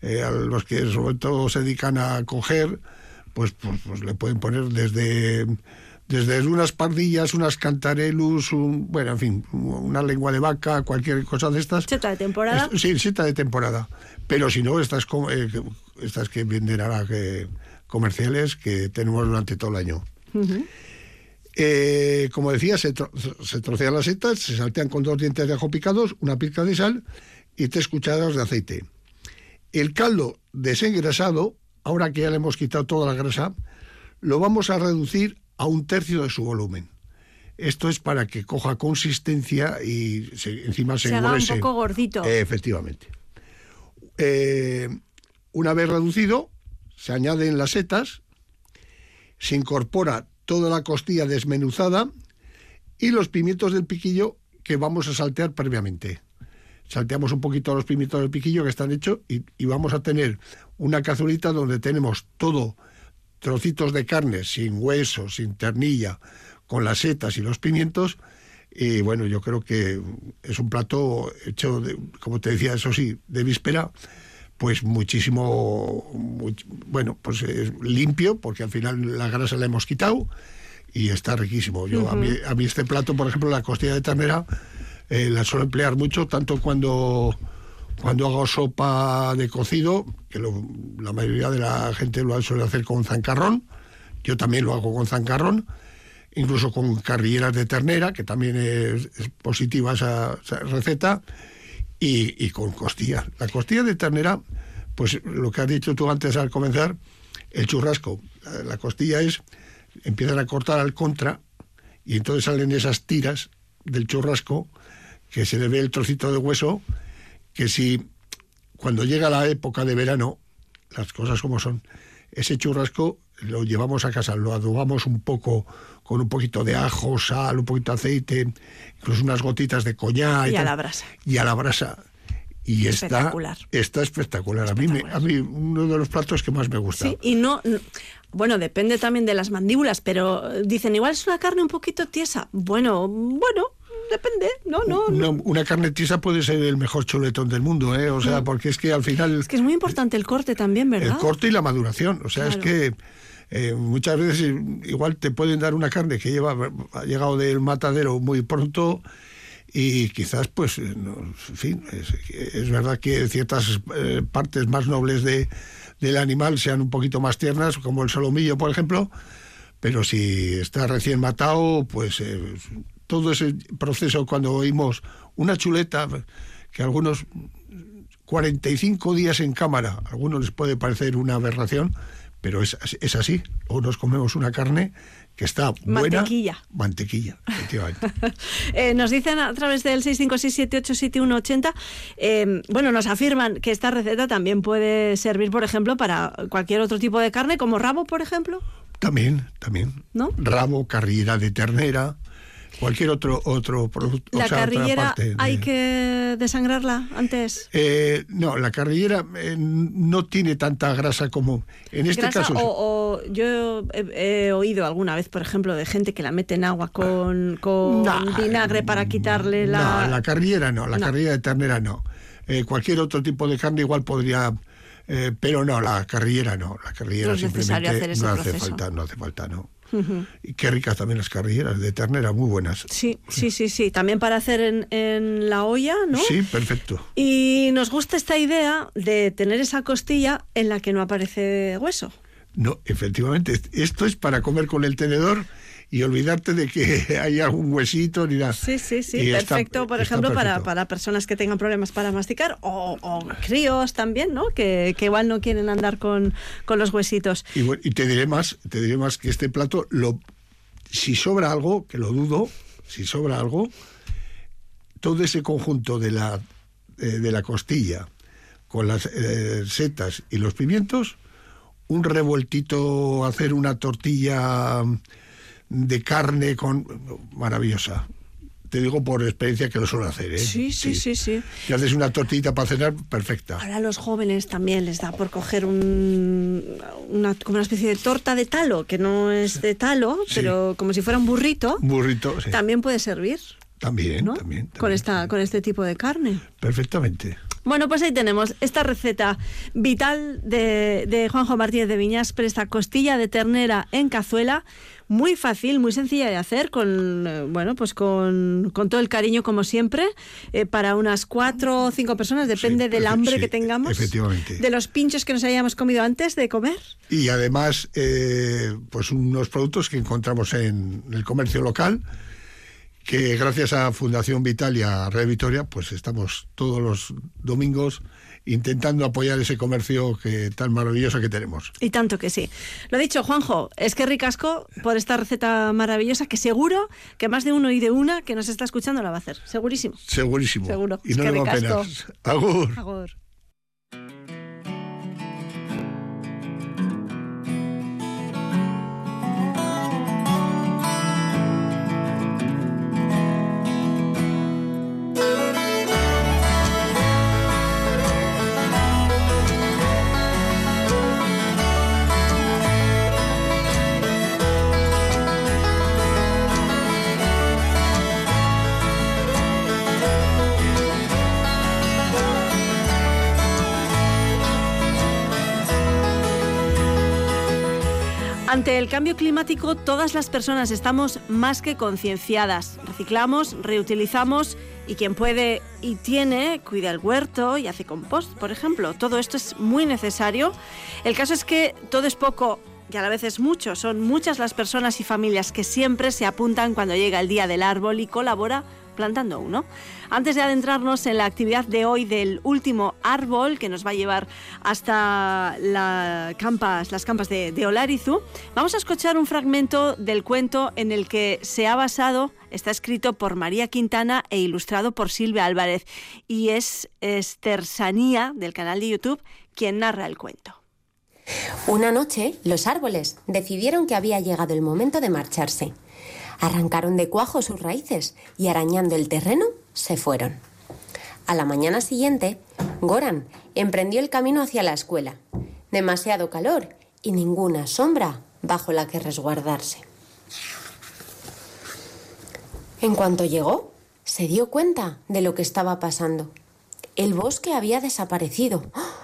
eh, a los que sobre todo se dedican a coger, pues, pues, pues le pueden poner desde desde unas pardillas, unas cantarelus, un, bueno, en fin, una lengua de vaca, cualquier cosa de estas. ¿Seta de temporada? Es- sí, seta de temporada. Pero si no, estas, eh, que- estas que venden ahora que, comerciales que tenemos durante todo el año. Eh, como decía, se, tro- se trocean las setas, se saltean con dos dientes de ajo picados, una pizca de sal y tres cucharadas de aceite. El caldo desengrasado, ahora que ya le hemos quitado toda la grasa, lo vamos a reducir a un tercio de su volumen. Esto es para que coja consistencia y se- encima se, Se haga un poco gordito. Eh, efectivamente. Eh, una vez reducido, se añaden las setas, se incorpora toda la costilla desmenuzada y los pimientos del piquillo que vamos a saltear previamente. Salteamos un poquito los pimientos del piquillo que están hechos y, y vamos a tener una cazuelita donde tenemos todo, trocitos de carne, sin hueso, sin ternilla, con las setas y los pimientos. Y bueno, yo creo que es un plato hecho, de, como te decía, eso sí, de víspera, pues muchísimo, much- bueno, pues es limpio, porque al final la grasa la hemos quitado y está riquísimo. Yo, a, mí, a mí este plato, por ejemplo, la costilla de ternera, eh, la suelo emplear mucho, tanto cuando, cuando hago sopa de cocido, que la mayoría de la gente lo suele hacer con zancarrón, yo también lo hago con zancarrón, incluso con carrilleras de ternera, que también es, positiva esa, receta, y, con costilla. La costilla de ternera, pues lo que has dicho tú antes al comenzar, el churrasco. La costilla es, empiezan a cortar al contra y entonces salen esas tiras del churrasco que se le ve el trocito de hueso, que si cuando llega la época de verano, las cosas como son, ese churrasco lo llevamos a casa, lo adobamos un poco con un poquito de ajo, sal, un poquito de aceite, incluso unas gotitas de coñac. Y a la brasa. Y a la brasa. Y está Espectacular. está espectacular. A mí, me- a mí uno de los platos que más me gusta. Sí, y no, no- bueno, depende también de las mandíbulas, pero dicen, igual es una carne un poquito tiesa. Bueno, bueno, depende, no, no. no. Una, una carne tiesa puede ser el mejor chuletón del mundo, ¿eh? O sea, porque es que al final Es que es muy importante el corte también, ¿verdad? el corte y la maduración. O sea, es que eh, muchas veces igual te pueden dar una carne que lleva ha llegado del matadero muy pronto y quizás, pues, eh, no, en fin, es, es verdad que ciertas eh, partes más nobles de, del animal sean un poquito más tiernas, como el solomillo, por ejemplo, pero si está recién matado, pues eh, todo ese proceso cuando oímos una chuleta, que algunos 45 días en cámara, a algunos les puede parecer una aberración, pero es, es así. O nos comemos una carne que está buena. Mantequilla. Mantequilla, efectivamente. Eh, nos dicen a través del 656787180, eh, bueno, nos afirman que esta receta también puede servir, por ejemplo, para cualquier otro tipo de carne, como rabo, por ejemplo. También, también. ¿No? Rabo, carrillera de ternera, cualquier otro otro producto. ¿La o sea, otra carrillera de- hay que desangrarla antes? Eh, no, la carrillera eh, no tiene tanta grasa como en este ¿Grasa caso. o, o yo he, he oído alguna vez, por ejemplo, de gente que la mete en agua con, con vinagre para quitarle la... No, la carrillera no, la No. carrillera de ternera no. Eh, cualquier otro tipo de carne igual podría, pero no, la carrillera no. La carrillera No simplemente hacer ese no hace proceso. falta, no hace falta, no. Y qué ricas también las carrilleras de ternera, muy buenas. Sí, sí, sí, sí. También para hacer en, en la olla, ¿no? Sí, perfecto. Y nos gusta esta idea de tener esa costilla en la que no aparece hueso. No, efectivamente, esto es para comer con el tenedor y olvidarte de que hay algún huesito ni nada. Sí, sí, sí. Está- perfecto, por ejemplo, Para, perfecto. para personas que tengan problemas para masticar o, o críos también, ¿no? Que, que igual no quieren andar con, con los huesitos. Y, bueno, y te diré más, te diré más que este plato, lo, si sobra algo, que lo dudo, si sobra algo, todo ese conjunto de la, eh, de la costilla con las eh, setas y los pimientos, un revueltito, hacer una tortilla de carne con maravillosa. Te digo por experiencia que lo suelo hacer, ¿eh? Sí, sí, sí, sí. Y haces una tortillita para cenar perfecta. Ahora a los jóvenes también les da por coger un, una, como una especie de torta de talo, que no es de talo, pero como si fuera un burrito, burrito, sí. también puede servir También, ¿no? también, con, esta, con este tipo de carne. perfectamente. Bueno, pues ahí tenemos esta receta vital de, de Juanjo Martínez de Viñas, esta costilla de ternera en cazuela, muy fácil, muy sencilla de hacer, con eh, bueno, pues con, con todo el cariño como siempre, eh, para unas cuatro o cinco personas, depende del hambre sí, que tengamos, efectivamente. de los pinchos que nos hayamos comido antes de comer. Y además, eh, pues unos productos que encontramos en el comercio local, que gracias a Fundación Vital y a Red pues estamos todos los domingos intentando apoyar ese comercio que tan maravilloso que tenemos. Y tanto que sí. Lo dicho, Juanjo, es que ricasco por esta receta maravillosa que seguro que más de uno y de una que nos está escuchando la va a hacer. Segurísimo. Segurísimo. Seguro. Y no le va a penar. Agur. Agur. Ante el cambio climático, todas las personas estamos más que concienciadas. Reciclamos, reutilizamos y quien puede y tiene, cuida el huerto y hace compost, por ejemplo. Todo esto es muy necesario. El caso es que todo es poco y a la vez es mucho. Son muchas las personas y familias que siempre se apuntan cuando llega el día del árbol y colabora plantando uno. Antes de adentrarnos en la actividad de hoy del último árbol que nos va a llevar hasta las campas de, de Olarizu, vamos a escuchar un fragmento del cuento en el que se ha basado, está escrito por María Quintana e ilustrado por Silvia Álvarez y es Esther Sanía del canal de YouTube quien narra el cuento. Una noche, los árboles decidieron que había llegado el momento de marcharse. Arrancaron de cuajo sus raíces y arañando el terreno se fueron. A la mañana siguiente, Goran emprendió el camino hacia la escuela. Demasiado calor y ninguna sombra bajo la que resguardarse. En cuanto llegó, se dio cuenta de lo que estaba pasando. El bosque había desaparecido. ¡Ah!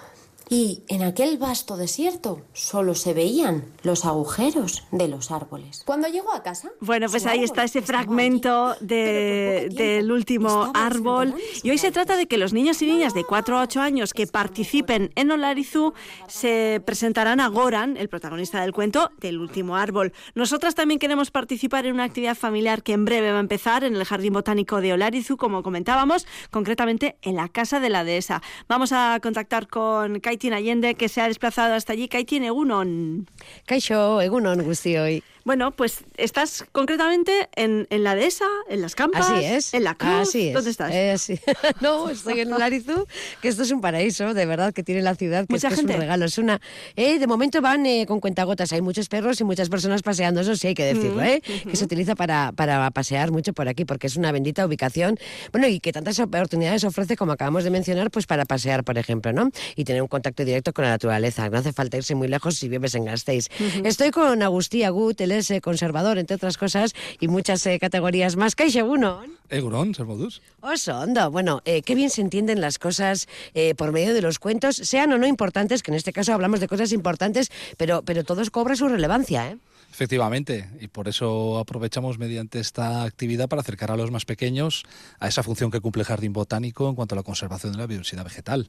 Y en aquel vasto desierto solo se veían los agujeros de los árboles. Cuando llegó a casa... Bueno, pues ahí está ese fragmento de- del último árbol. Y hoy se trata de que los niños y niñas de 4 a 8 años que participen en Olarizu se presentarán a Goran, el protagonista del cuento, del último árbol. Nosotras también queremos participar en una actividad familiar que en breve va a empezar en el Jardín Botánico de Olarizu, como comentábamos, concretamente en la Casa de la Dehesa. Vamos a contactar con Kaiti Kaitin Allende, que se ha desplazado hasta allí. Kaitin Egunon. Kaixo, Egunon, hoy. Bueno, pues estás concretamente en, en la dehesa, en las campas, Así es. en la cruz. Así es. ¿Dónde estás? Eh, sí. no, estoy en Larizú, que esto es un paraíso, de verdad, que tiene la ciudad, que Mucha esto es gente. un regalo. Es una, eh, de momento van eh, con cuentagotas, hay muchos perros y muchas personas paseando, eso sí hay que decirlo, Mm, ¿eh? ujú. que se utiliza para, para pasear mucho por aquí, porque es una bendita ubicación, bueno, y que tantas oportunidades ofrece, como acabamos de mencionar, pues para pasear, por ejemplo, ¿no? Y tener un contacto directo con la naturaleza. No hace falta irse muy lejos si vives en Gasteiz. Ujú. Estoy con Agustí Agut, él es eh, conservador, entre otras cosas, y muchas eh, categorías más. Caixa uno. Egunon, ser modus. Oso, hondo. Bueno, eh, qué bien se entienden las cosas eh, por medio de los cuentos, sean o no importantes, que en este caso hablamos de cosas importantes, pero, pero todos cobra su relevancia, ¿eh? Efectivamente, y por eso aprovechamos mediante esta actividad para acercar a los más pequeños a esa función que cumple el Jardín Botánico en cuanto a la conservación de la biodiversidad vegetal.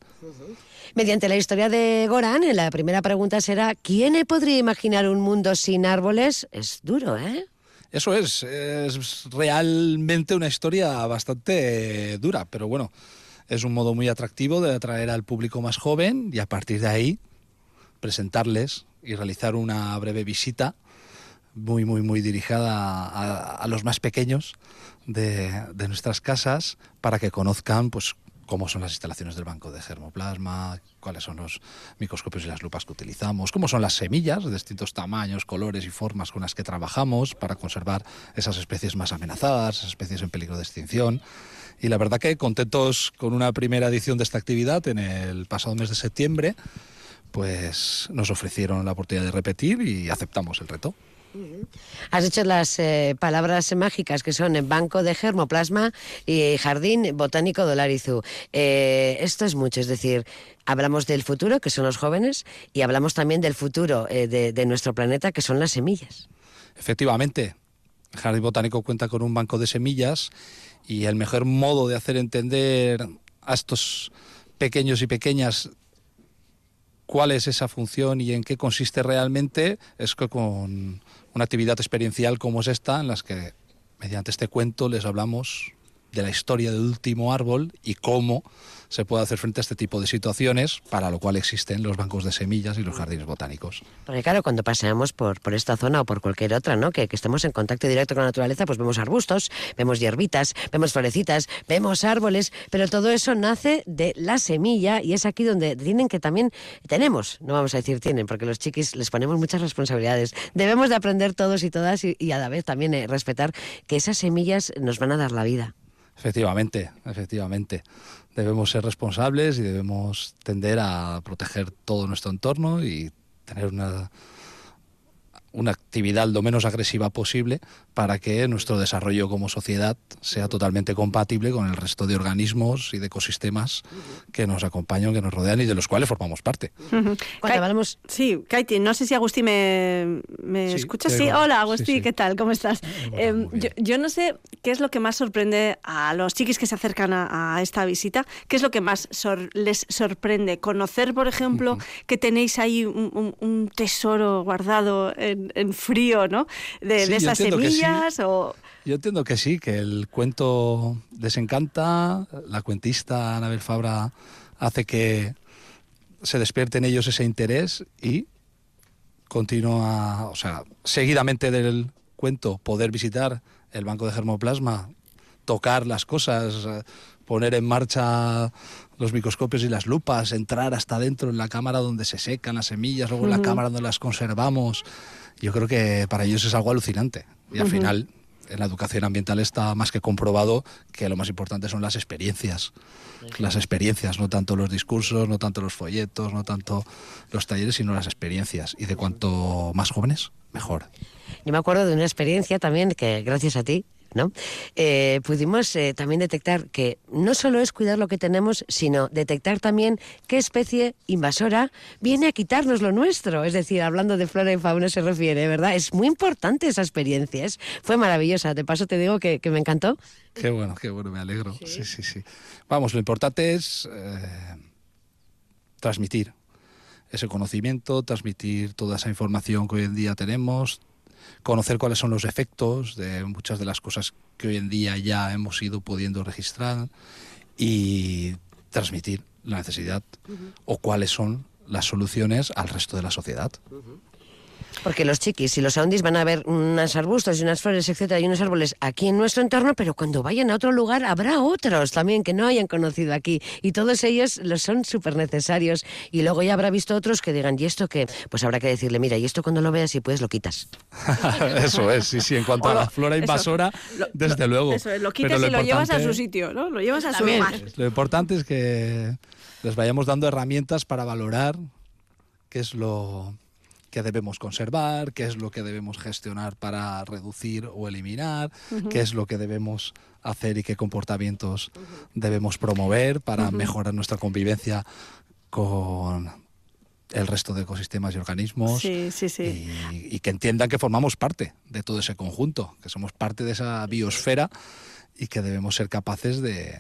Mediante la historia de Goran, eh, la primera pregunta será, ¿quién podría imaginar un mundo sin árboles? Es duro, ¿eh? Eso es, es realmente una historia bastante dura, pero bueno, es un modo muy atractivo de atraer al público más joven y a partir de ahí presentarles y realizar una breve visita muy, muy, muy dirigida a, a los más pequeños de, de nuestras casas para que conozcan pues cómo son las instalaciones del banco de germoplasma, cuáles son los microscopios y las lupas que utilizamos, cómo son las semillas de distintos tamaños, colores y formas con las que trabajamos para conservar esas especies más amenazadas, esas especies en peligro de extinción. Y la verdad que contentos con una primera edición de esta actividad en el pasado mes de septiembre, pues nos ofrecieron la oportunidad de repetir y aceptamos el reto. Has dicho las eh, palabras mágicas que son Banco de Germoplasma y Jardín Botánico de Larizú. Eh, esto es mucho, es decir, hablamos del futuro, que son los jóvenes, y hablamos también del futuro eh, de, de nuestro planeta, que son las semillas. Efectivamente, el Jardín Botánico cuenta con un banco de semillas y el mejor modo de hacer entender a estos pequeños y pequeñas cuál es esa función y en qué consiste realmente es que con una actividad experiencial como es esta, en las que mediante este cuento les hablamos de la historia del último árbol y cómo se puede hacer frente a este tipo de situaciones, para lo cual existen los bancos de semillas y los jardines botánicos. Porque claro, cuando paseamos por, por esta zona o por cualquier otra, ¿no? Que, que estemos en contacto directo con la naturaleza, pues vemos arbustos, vemos hierbitas, vemos florecitas, vemos árboles, pero todo eso nace de la semilla y es aquí donde tienen que también, tenemos, no vamos a decir tienen, porque los chiquis les ponemos muchas responsabilidades. Debemos de aprender todos y todas y, y a la vez también eh, respetar que esas semillas nos van a dar la vida. Efectivamente, efectivamente. Debemos ser responsables y debemos tender a proteger todo nuestro entorno y tener una, una actividad lo menos agresiva posible para que nuestro desarrollo como sociedad sea totalmente compatible con el resto de organismos y de ecosistemas que nos acompañan, que nos rodean y de los cuales formamos parte. Cuando hablamos... Sí, Kaiti, no sé si Agustí me, me Sí, escucha. Sí, hola Sí, Agustí, sí. ¿qué tal? ¿Cómo estás? Eh, yo, yo no sé qué es lo que más sorprende a los chiquis que se acercan a, a esta visita. ¿Qué es lo que más sor- les sorprende? Conocer, por ejemplo, que tenéis ahí un, un- un tesoro guardado en, en frío, ¿no? De, Sí, de esas que sí. semillas o... Yo entiendo que sí, que el cuento les encanta, la cuentista Anabel Fabra hace que se despierte en ellos ese interés y continúa, o sea, seguidamente del cuento poder visitar el banco de germoplasma, tocar las cosas, poner en marcha los microscopios y las lupas, entrar hasta dentro en la cámara donde se secan las semillas, luego en la Ujú. cámara donde las conservamos. Yo creo que para ellos es algo alucinante. Y al final, en la educación ambiental está más que comprobado que lo más importante son las experiencias. Las experiencias, no tanto los discursos, no tanto los folletos, no tanto los talleres, sino las experiencias. Y de cuanto más jóvenes, mejor. Yo me acuerdo de una experiencia también que gracias a ti, ¿no? Eh, pudimos eh, también detectar que no solo es cuidar lo que tenemos, sino detectar también qué especie invasora viene a quitarnos lo nuestro. Es decir, hablando de flora y fauna se refiere, ¿verdad? Es muy importante esa experiencia. es- Fue maravillosa. De paso te digo que, que me encantó. Qué bueno, qué bueno, me alegro. Sí, sí, sí. Vamos, lo importante es eh, transmitir ese conocimiento, transmitir toda esa información que hoy en día tenemos, conocer cuáles son los efectos de muchas de las cosas que hoy en día ya hemos ido pudiendo registrar y transmitir la necesidad o cuáles son las soluciones al resto de la sociedad. Porque los chiquis y los aundis van a ver unos arbustos y unas flores, etcétera, y unos árboles aquí en nuestro entorno, pero cuando vayan a otro lugar habrá otros también que no hayan conocido aquí. Y todos ellos los son súper necesarios. Y luego ya habrá visto otros que digan, ¿y esto qué? Pues habrá que decirle, mira, y esto cuando lo veas, si puedes, lo quitas. eso es, sí, sí. En cuanto a la flora invasora, desde luego. Eso es, lo quitas y lo llevas a su sitio, ¿no? Lo llevas a su lugar. Lo importante es que les vayamos dando herramientas para valorar qué es lo que debemos conservar, qué es lo que debemos gestionar para reducir o eliminar, qué es lo que debemos hacer y qué comportamientos debemos promover para mejorar nuestra convivencia con el resto de ecosistemas y organismos Sí, sí, sí. y, y que entiendan que formamos parte de todo ese conjunto, que somos parte de esa biosfera y que debemos ser capaces de,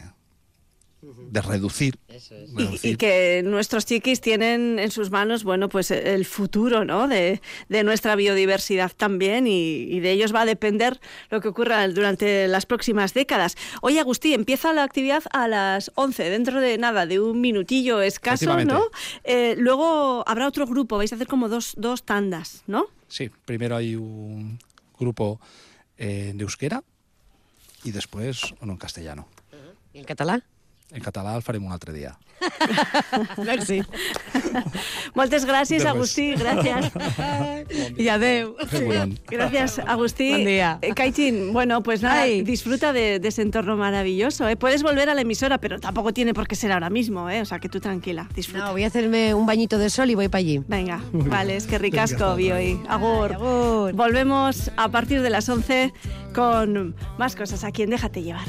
de reducir. Y, reducir. y que nuestros chiquis tienen en sus manos, bueno, pues el futuro, ¿no? De, de nuestra biodiversidad también y, y de ellos va a depender lo que ocurra durante las próximas décadas. Oye, Agustín, empieza la actividad a las 11, dentro de nada, de un minutillo escaso. ¿no? Eh, luego habrá otro grupo, vais a hacer como dos, dos tandas, ¿no? Sí, primero hay un grupo eh, en euskera y después uno en castellano. ¿Y en catalán? En català el farem un altre dia. Merci. Moltes gràcies, De res. Agustí, gracias. Y adeu. Gracias, Agustí. Buen día. Eh, Kaitin, bueno, pues nada, Ay. disfruta de, de ese entorno maravilloso. ¿eh? Puedes volver a la emisora, pero tampoco tiene por qué ser ahora mismo, ¿eh? O sea, que tú tranquila, disfruta. No, voy a hacerme un bañito de sol y voy para allí. Venga, vale, es que ricasco, Venga, Bioi. Agur. Volvemos a partir de las 11 con más cosas aquí en Déjate llevar.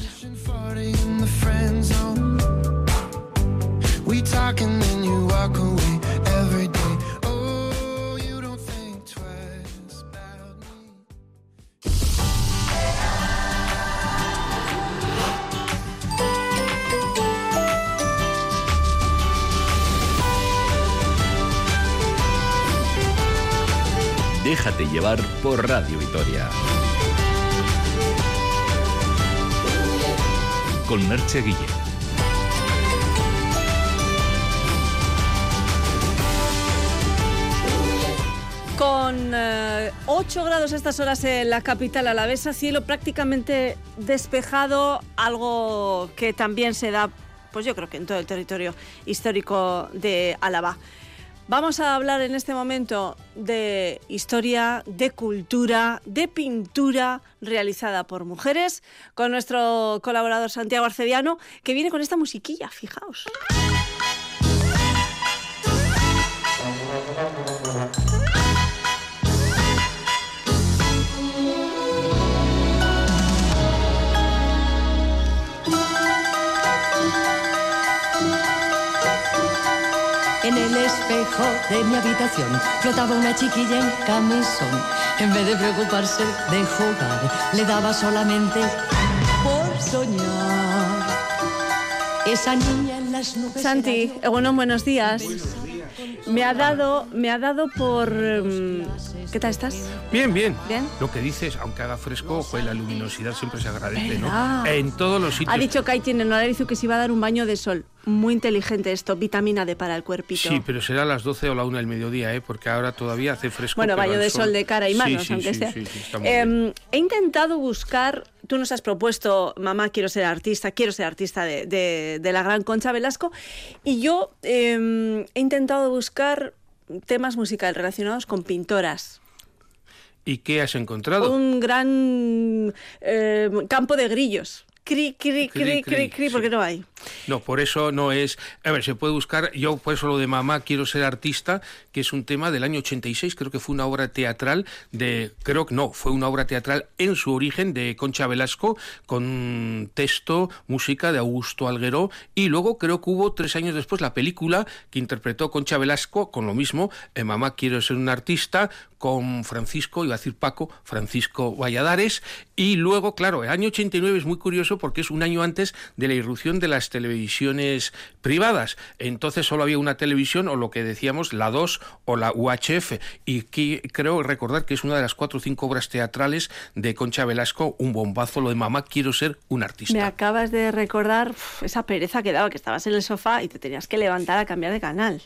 Déjate llevar por Radio Vitoria. Con Merche Guille. Con 8 grados estas horas en la capital alavesa, cielo prácticamente despejado, algo que también se da, pues yo creo que en todo el territorio histórico de Álava. Vamos a hablar en este momento de historia, de cultura, de pintura realizada por mujeres, con nuestro colaborador Santiago Arcediano, que viene con esta musiquilla, fijaos. Espejo de mi habitación flotaba una chiquilla en camisón. En vez de preocuparse de jugar, le daba solamente por soñar. Esa niña en las nubes. Santi, eh, bueno, buenos días. Me ha dado, me ha dado por... ¿Qué tal estás? Bien, bien. Bien. Lo que dices, aunque haga fresco, pues la luminosidad siempre se agradece, ¿no? En todos los sitios. Ha dicho Kaitin en Olarizu que se iba a dar un baño de sol. Muy inteligente esto, vitamina D para el cuerpito. Sí, pero será a las 12 o la 1 del mediodía, ¿eh? Porque ahora todavía hace fresco. Bueno, baño de sol de cara y manos, sí, aunque sí, sea. sí, bien. Em, he intentado buscar, tú nos has propuesto, mamá, quiero ser artista, quiero ser artista de, de- de la gran Concha Velasco, y yo em, he intentado buscar temas musicales relacionados con pintoras. ¿Y qué has encontrado? Un gran eh, campo de grillos. Cri, cri, cri, Cri, cri, porque no hay. No, por eso no es. A ver, se puede buscar. Yo, por eso lo de Mamá, quiero ser artista, que es un tema del año 86. Creo que fue una obra teatral de. Creo que no, fue una obra teatral en su origen de Concha Velasco, con texto, música de Augusto Alguero. Y luego creo que hubo tres años después la película que interpretó Concha Velasco con lo mismo. En Mamá, quiero ser un artista, con Francisco, iba a decir Paco, Francisco Valladares, y luego, claro, el año 89 es muy curioso porque es un año antes de la irrupción de las televisiones privadas. Entonces solo había una televisión, o lo que decíamos, la 2 o la UHF, y que, creo recordar que es una de las cuatro o cinco obras teatrales de Concha Velasco, un bombazo, lo de mamá, quiero ser un artista. Me acabas de recordar esa pereza que daba, que estabas en el sofá y te tenías que levantar a cambiar de canal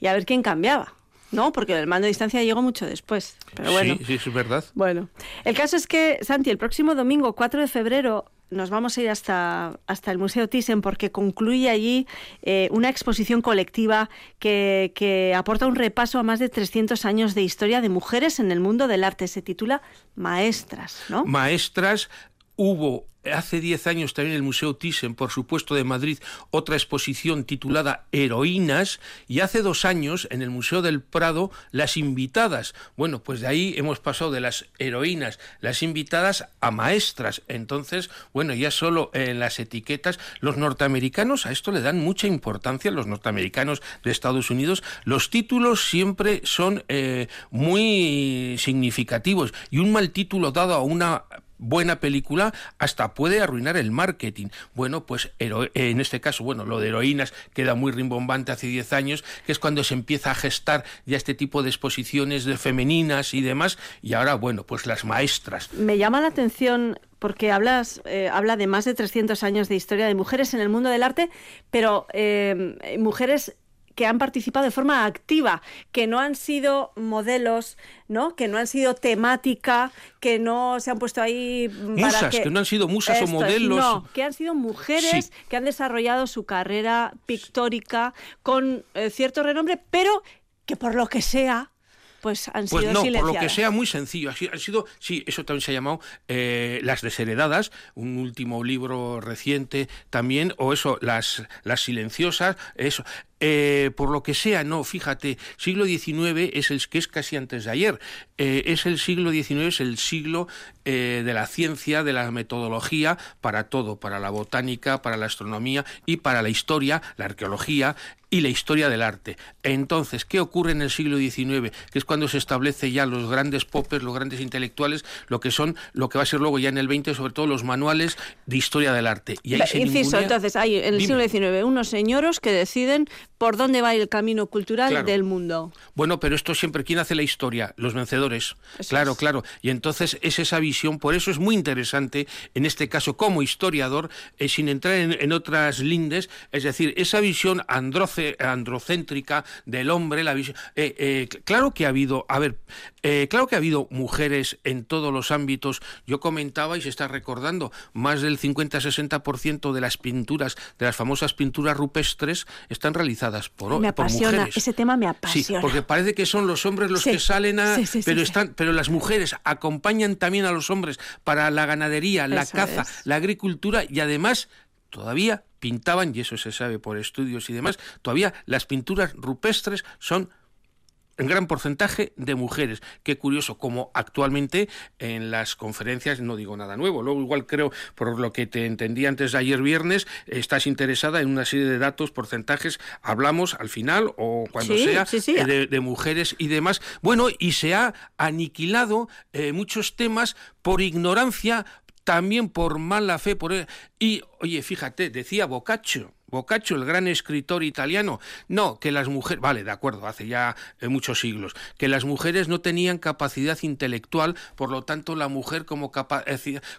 y a ver quién cambiaba. No, porque el mando de distancia llegó mucho después. Pero bueno. Sí, sí, es verdad. Bueno, el caso es que, Santi, el próximo domingo, 4 de febrero, nos vamos a ir hasta, hasta el Museo Thyssen porque concluye allí eh, una exposición colectiva que, que aporta un repaso a más de 300 años de historia de mujeres en el mundo del arte. Se titula Maestras, ¿no? Maestras, hubo hace 10 años también en el Museo Thyssen, por supuesto, de Madrid, otra exposición titulada Heroínas, y hace dos años en el Museo del Prado, Las Invitadas. Bueno, pues de ahí hemos pasado de las heroínas, las invitadas, a maestras. Entonces, bueno, ya solo en las etiquetas, los norteamericanos a esto le dan mucha importancia, los norteamericanos de Estados Unidos, los títulos siempre son eh, muy significativos, y un mal título dado a una buena película hasta puede arruinar el marketing. Bueno, pues en este caso, bueno, lo de heroínas queda muy rimbombante hace 10 años, que es cuando se empieza a gestar ya este tipo de exposiciones de femeninas y demás, y ahora, bueno, pues las maestras. Me llama la atención porque hablas, eh, habla de más de 300 años de historia de mujeres en el mundo del arte, pero eh, mujeres que han participado de forma activa, que no han sido modelos, ¿no? Que no han sido temática, que no se han puesto ahí para musas, que, que, no han sido musas Esto o es, modelos. no, que han sido mujeres Sí. que han desarrollado su carrera pictórica con eh, cierto renombre, pero que por lo que sea, pues han Pues sido no, por lo que sea muy sencillo. Ha sido, ha sido- sí, eso también se ha llamado eh, Las desheredadas, un último libro reciente también, o eso, Las, las silenciosas, eso. Eh, por lo que sea, no, fíjate, siglo XIX es el que es casi antes de ayer. Eh, es el siglo XIX, es el siglo eh, de la ciencia, de la metodología, para todo, para la botánica, para la astronomía y para la historia, la arqueología y la historia del arte. Entonces, ¿qué ocurre en el siglo XIX? Que es cuando se establece ya los grandes popes, los grandes intelectuales, lo que son, lo que va a ser luego ya en el XX, sobre todo los manuales de historia del arte. Y ahí se Inciso, entonces hay en el Dime. siglo XIX unos señoros que deciden por dónde va el camino cultural Claro. del mundo. Bueno, pero esto siempre, ¿quién hace la historia? Los vencedores. claro, claro. Y entonces es esa visión, por eso es muy interesante, en este caso como historiador, eh, sin entrar en, en otras lindes, es decir, esa visión androce- androcéntrica del hombre, la visión... eh, eh, claro que ha habido, a ver, claro que ha habido mujeres en todos los ámbitos. Yo comentaba y se está recordando, más del 50-60% de las pinturas, de las famosas pinturas rupestres, están realizadas por, me por apasiona, mujeres. ese tema me Sí, apasiona. porque parece que son los hombres los Sí, que salen a... sí, sí, sí, pero, sí. están, pero las mujeres acompañan también a los hombres para la ganadería, la Eso caza, es. la agricultura y además todavía pintaban, y eso se sabe por estudios y demás, todavía las pinturas rupestres son en gran porcentaje de mujeres. Qué curioso, como actualmente en las conferencias, no digo nada nuevo, luego igual creo, por lo que te entendí antes de ayer viernes, estás interesada en una serie de datos, porcentajes, hablamos al final o cuando Sí, sea, sí, sí. eh, de, de mujeres y demás. Bueno, y se ha aniquilado eh, muchos temas por ignorancia, también por mala fe, por y oye, fíjate, decía Boccaccio, Boccaccio, el gran escritor italiano, no, que las mujeres, vale, de acuerdo, hace ya eh, muchos siglos, que las mujeres no tenían capacidad intelectual, por lo tanto la mujer como capa-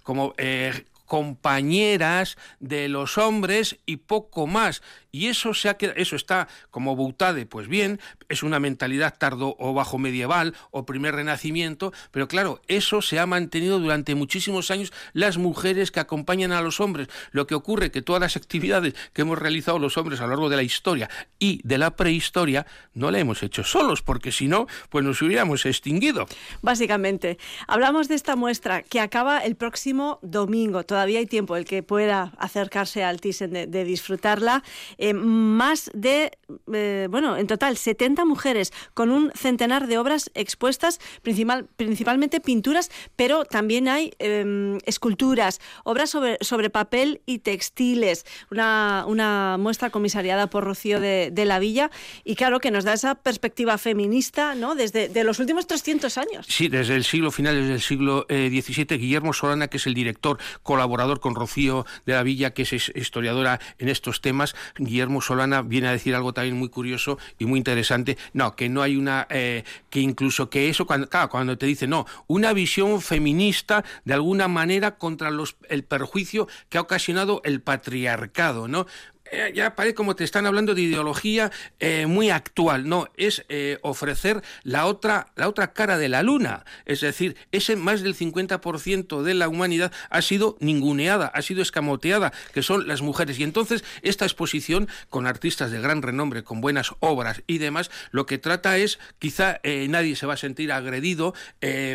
como eh, compañeras de los hombres y poco más. Y eso se ha quedado- eso está como Boutade, pues bien, es una mentalidad tardo o bajo medieval o primer renacimiento, pero claro, eso se ha mantenido durante muchísimos años las mujeres que acompañan a los hombres. Lo que ocurre que todas las actividades que hemos realizado los hombres a lo largo de la historia y de la prehistoria no la hemos hecho solos, porque si no, pues nos hubiéramos extinguido. Básicamente, hablamos de esta muestra que acaba el próximo domingo. Todavía hay tiempo, el que pueda acercarse al Thyssen de, de disfrutarla. Eh, más de, eh, bueno, en total 70 mujeres con un centenar de obras expuestas, principal, principalmente pinturas, pero también hay eh, esculturas, obras sobre, sobre papel y textiles, una, una muestra comisariada por Rocío de, de la Villa y claro que nos da esa perspectiva feminista, ¿no? Desde de los últimos 300 años. Sí, desde el siglo final, desde el siglo eh, XVII, Guillermo Solana, que es el director, colaborador con Rocío de la Villa, que es historiadora en estos temas, Guillermo Solana viene a decir algo también muy curioso y muy interesante. No, que no hay una, eh, que incluso que eso, cuando, cuando te dice, no, una visión feminista de alguna manera contra los, el perjuicio que ha ocasionado el patriarcado, ¿no? Eh, ya parece como te están hablando de ideología eh, muy actual, no, es eh, ofrecer la otra, la otra cara de la luna, es decir, ese más del 50% de la humanidad ha sido ninguneada, ha sido escamoteada, que son las mujeres, y entonces esta exposición con artistas de gran renombre, con buenas obras y demás, lo que trata es, quizá nadie se va a sentir agredido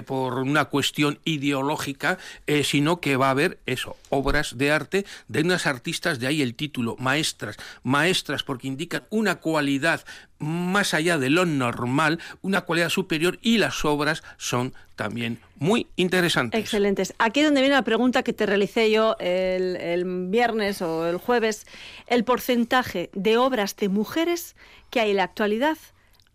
por una cuestión ideológica, sino que va a haber eso, obras de arte de unas artistas, de ahí el título, maestro maestras, maestras porque indican una cualidad más allá de lo normal, una cualidad superior y las obras son también muy interesantes. Excelentes. Aquí es donde viene la pregunta que te realicé yo el, el viernes o el jueves, el porcentaje de obras de mujeres que hay en la actualidad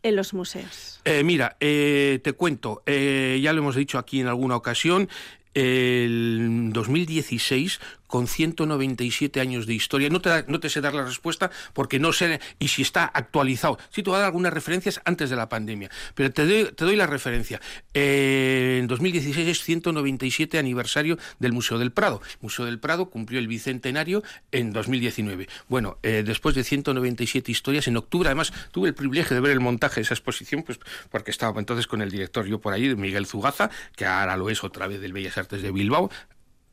en los museos. Eh, mira, eh, te cuento, eh, ya lo hemos dicho aquí en alguna ocasión, el 2016 con 197 años de historia. No te, no te sé dar la respuesta porque no sé y si está actualizado. Sí te voy a dar algunas referencias antes de la pandemia, pero te doy, te doy la referencia. Eh, en 2016 es 197 aniversario del Museo del Prado. El Museo del Prado cumplió el bicentenario en 2019. Bueno, eh, después de 197 historias, en octubre además tuve el privilegio de ver el montaje de esa exposición, pues porque estaba entonces con el director yo por ahí, Miguel Zugaza, que ahora lo es otra vez del Bellas Artes de Bilbao,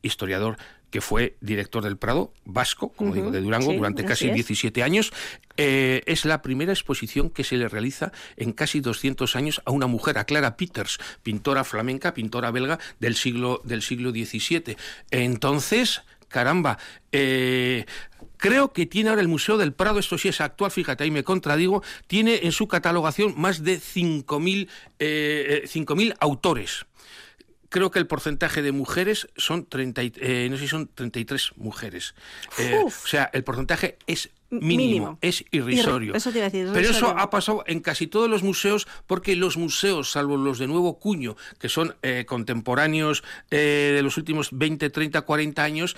historiador que fue director del Prado, vasco, como digo, de Durango, sí, durante casi es. 17 años. Eh, es la primera exposición que se le realiza en casi 200 años a una mujer, a Clara Peters, pintora flamenca, pintora belga del siglo, del siglo XVII. Entonces, caramba, eh, Creo que tiene ahora el Museo del Prado, esto sí es actual, fíjate, ahí me contradigo, tiene en su catalogación más de 5.000 eh, eh, 5.000 autores creo que el porcentaje de mujeres son 30, y- eh, no sé si son 33 mujeres. Eh, o sea, el porcentaje es mínimo, Mínimo. es irrisorio. Irri- eso te iba a decir, Pero eso ha pasado en casi todos los museos porque los museos, salvo los de nuevo cuño, que son eh, contemporáneos eh, de los últimos 20, 30, 40 años,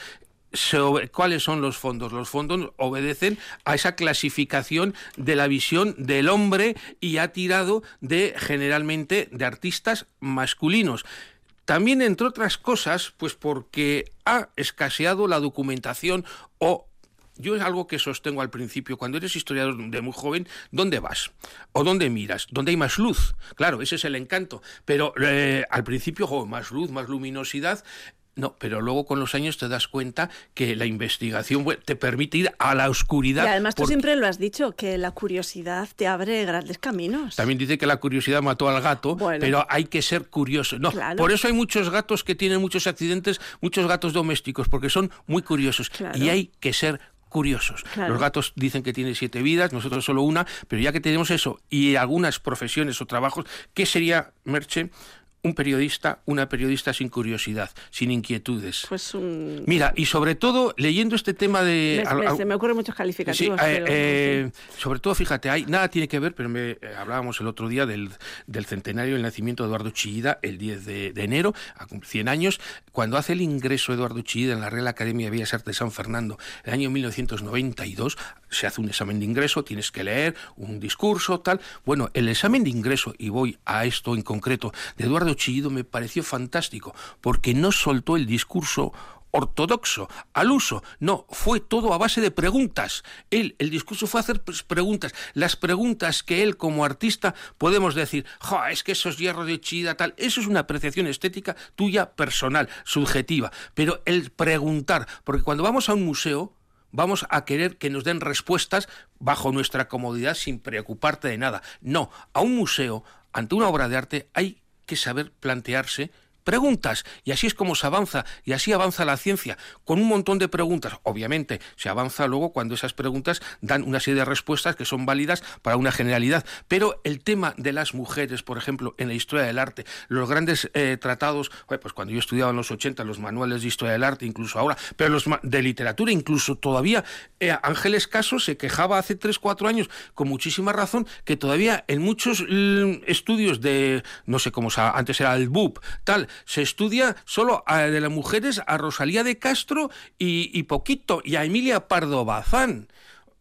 ¿Cuáles son los fondos? Los fondos obedecen a esa clasificación de la visión del hombre y ha tirado de generalmente de artistas masculinos. También, entre otras cosas, pues porque ha escaseado la documentación o yo es algo que sostengo al principio. Cuando eres historiador de muy joven, ¿dónde vas? ¿O dónde miras? ¿Dónde hay más luz? Claro, ese es el encanto. Pero eh, al principio, más luz, más luminosidad. No, pero luego con los años te das cuenta que la investigación te permite ir a la oscuridad. Y además tú siempre lo has dicho, que la curiosidad te abre grandes caminos. También dice que la curiosidad mató al gato, Bueno. pero hay que ser curioso. No, Claro. por eso hay muchos gatos que tienen muchos accidentes, muchos gatos domésticos, porque son muy curiosos. Claro. Y hay que ser curiosos. Claro. Los gatos dicen que tienen siete vidas, nosotros solo una, pero ya que tenemos eso y algunas profesiones o trabajos, ¿qué sería, Merche? Un periodista, una periodista sin curiosidad, sin inquietudes. Pues un... Mira, y sobre todo leyendo este tema de... Me- me- al- se me ocurren muchos Sí, calificativos. eh, pero, eh, sobre todo, fíjate, hay, nada tiene que ver, pero me, eh, hablábamos el otro día del, del centenario del nacimiento de Eduardo Chillida, el 10 de, de enero, a cumplir 100 años, cuando hace el ingreso Eduardo Chillida en la Real Academia de Bellas Artes de San Fernando, el año 1992, se hace un examen de ingreso, tienes que leer un discurso, tal. Bueno, el examen de ingreso, y voy a esto en concreto, de Eduardo Chillido me pareció fantástico, porque no soltó el discurso ortodoxo, al uso. No, fue todo a base de preguntas. El discurso fue hacer preguntas. Las preguntas que él como artista podemos decir, "Jo, es que esos hierros de chida, tal, eso es una apreciación estética tuya personal, subjetiva. Pero el preguntar, porque cuando vamos a un museo, vamos a querer que nos den respuestas bajo nuestra comodidad sin preocuparte de nada. No, a un museo, ante una obra de arte, hay que saber plantearse preguntas. Y así es como se avanza, y así avanza la ciencia, con un montón de preguntas. Obviamente, se avanza luego cuando esas preguntas dan una serie de respuestas que son válidas para una generalidad. Pero el tema de las mujeres, por ejemplo, en la historia del arte, los grandes eh, tratados, pues cuando yo estudiaba en los 80, los manuales de historia del arte, incluso ahora, pero los de literatura, incluso todavía, eh, Ángeles Caso se quejaba hace 3, 4 años, con muchísima razón, que todavía en muchos mm, estudios de, no sé cómo antes era el BUP, tal, se estudia solo a- de las mujeres a Rosalía de Castro y, y poquito, y a Emilia Pardo Bazán.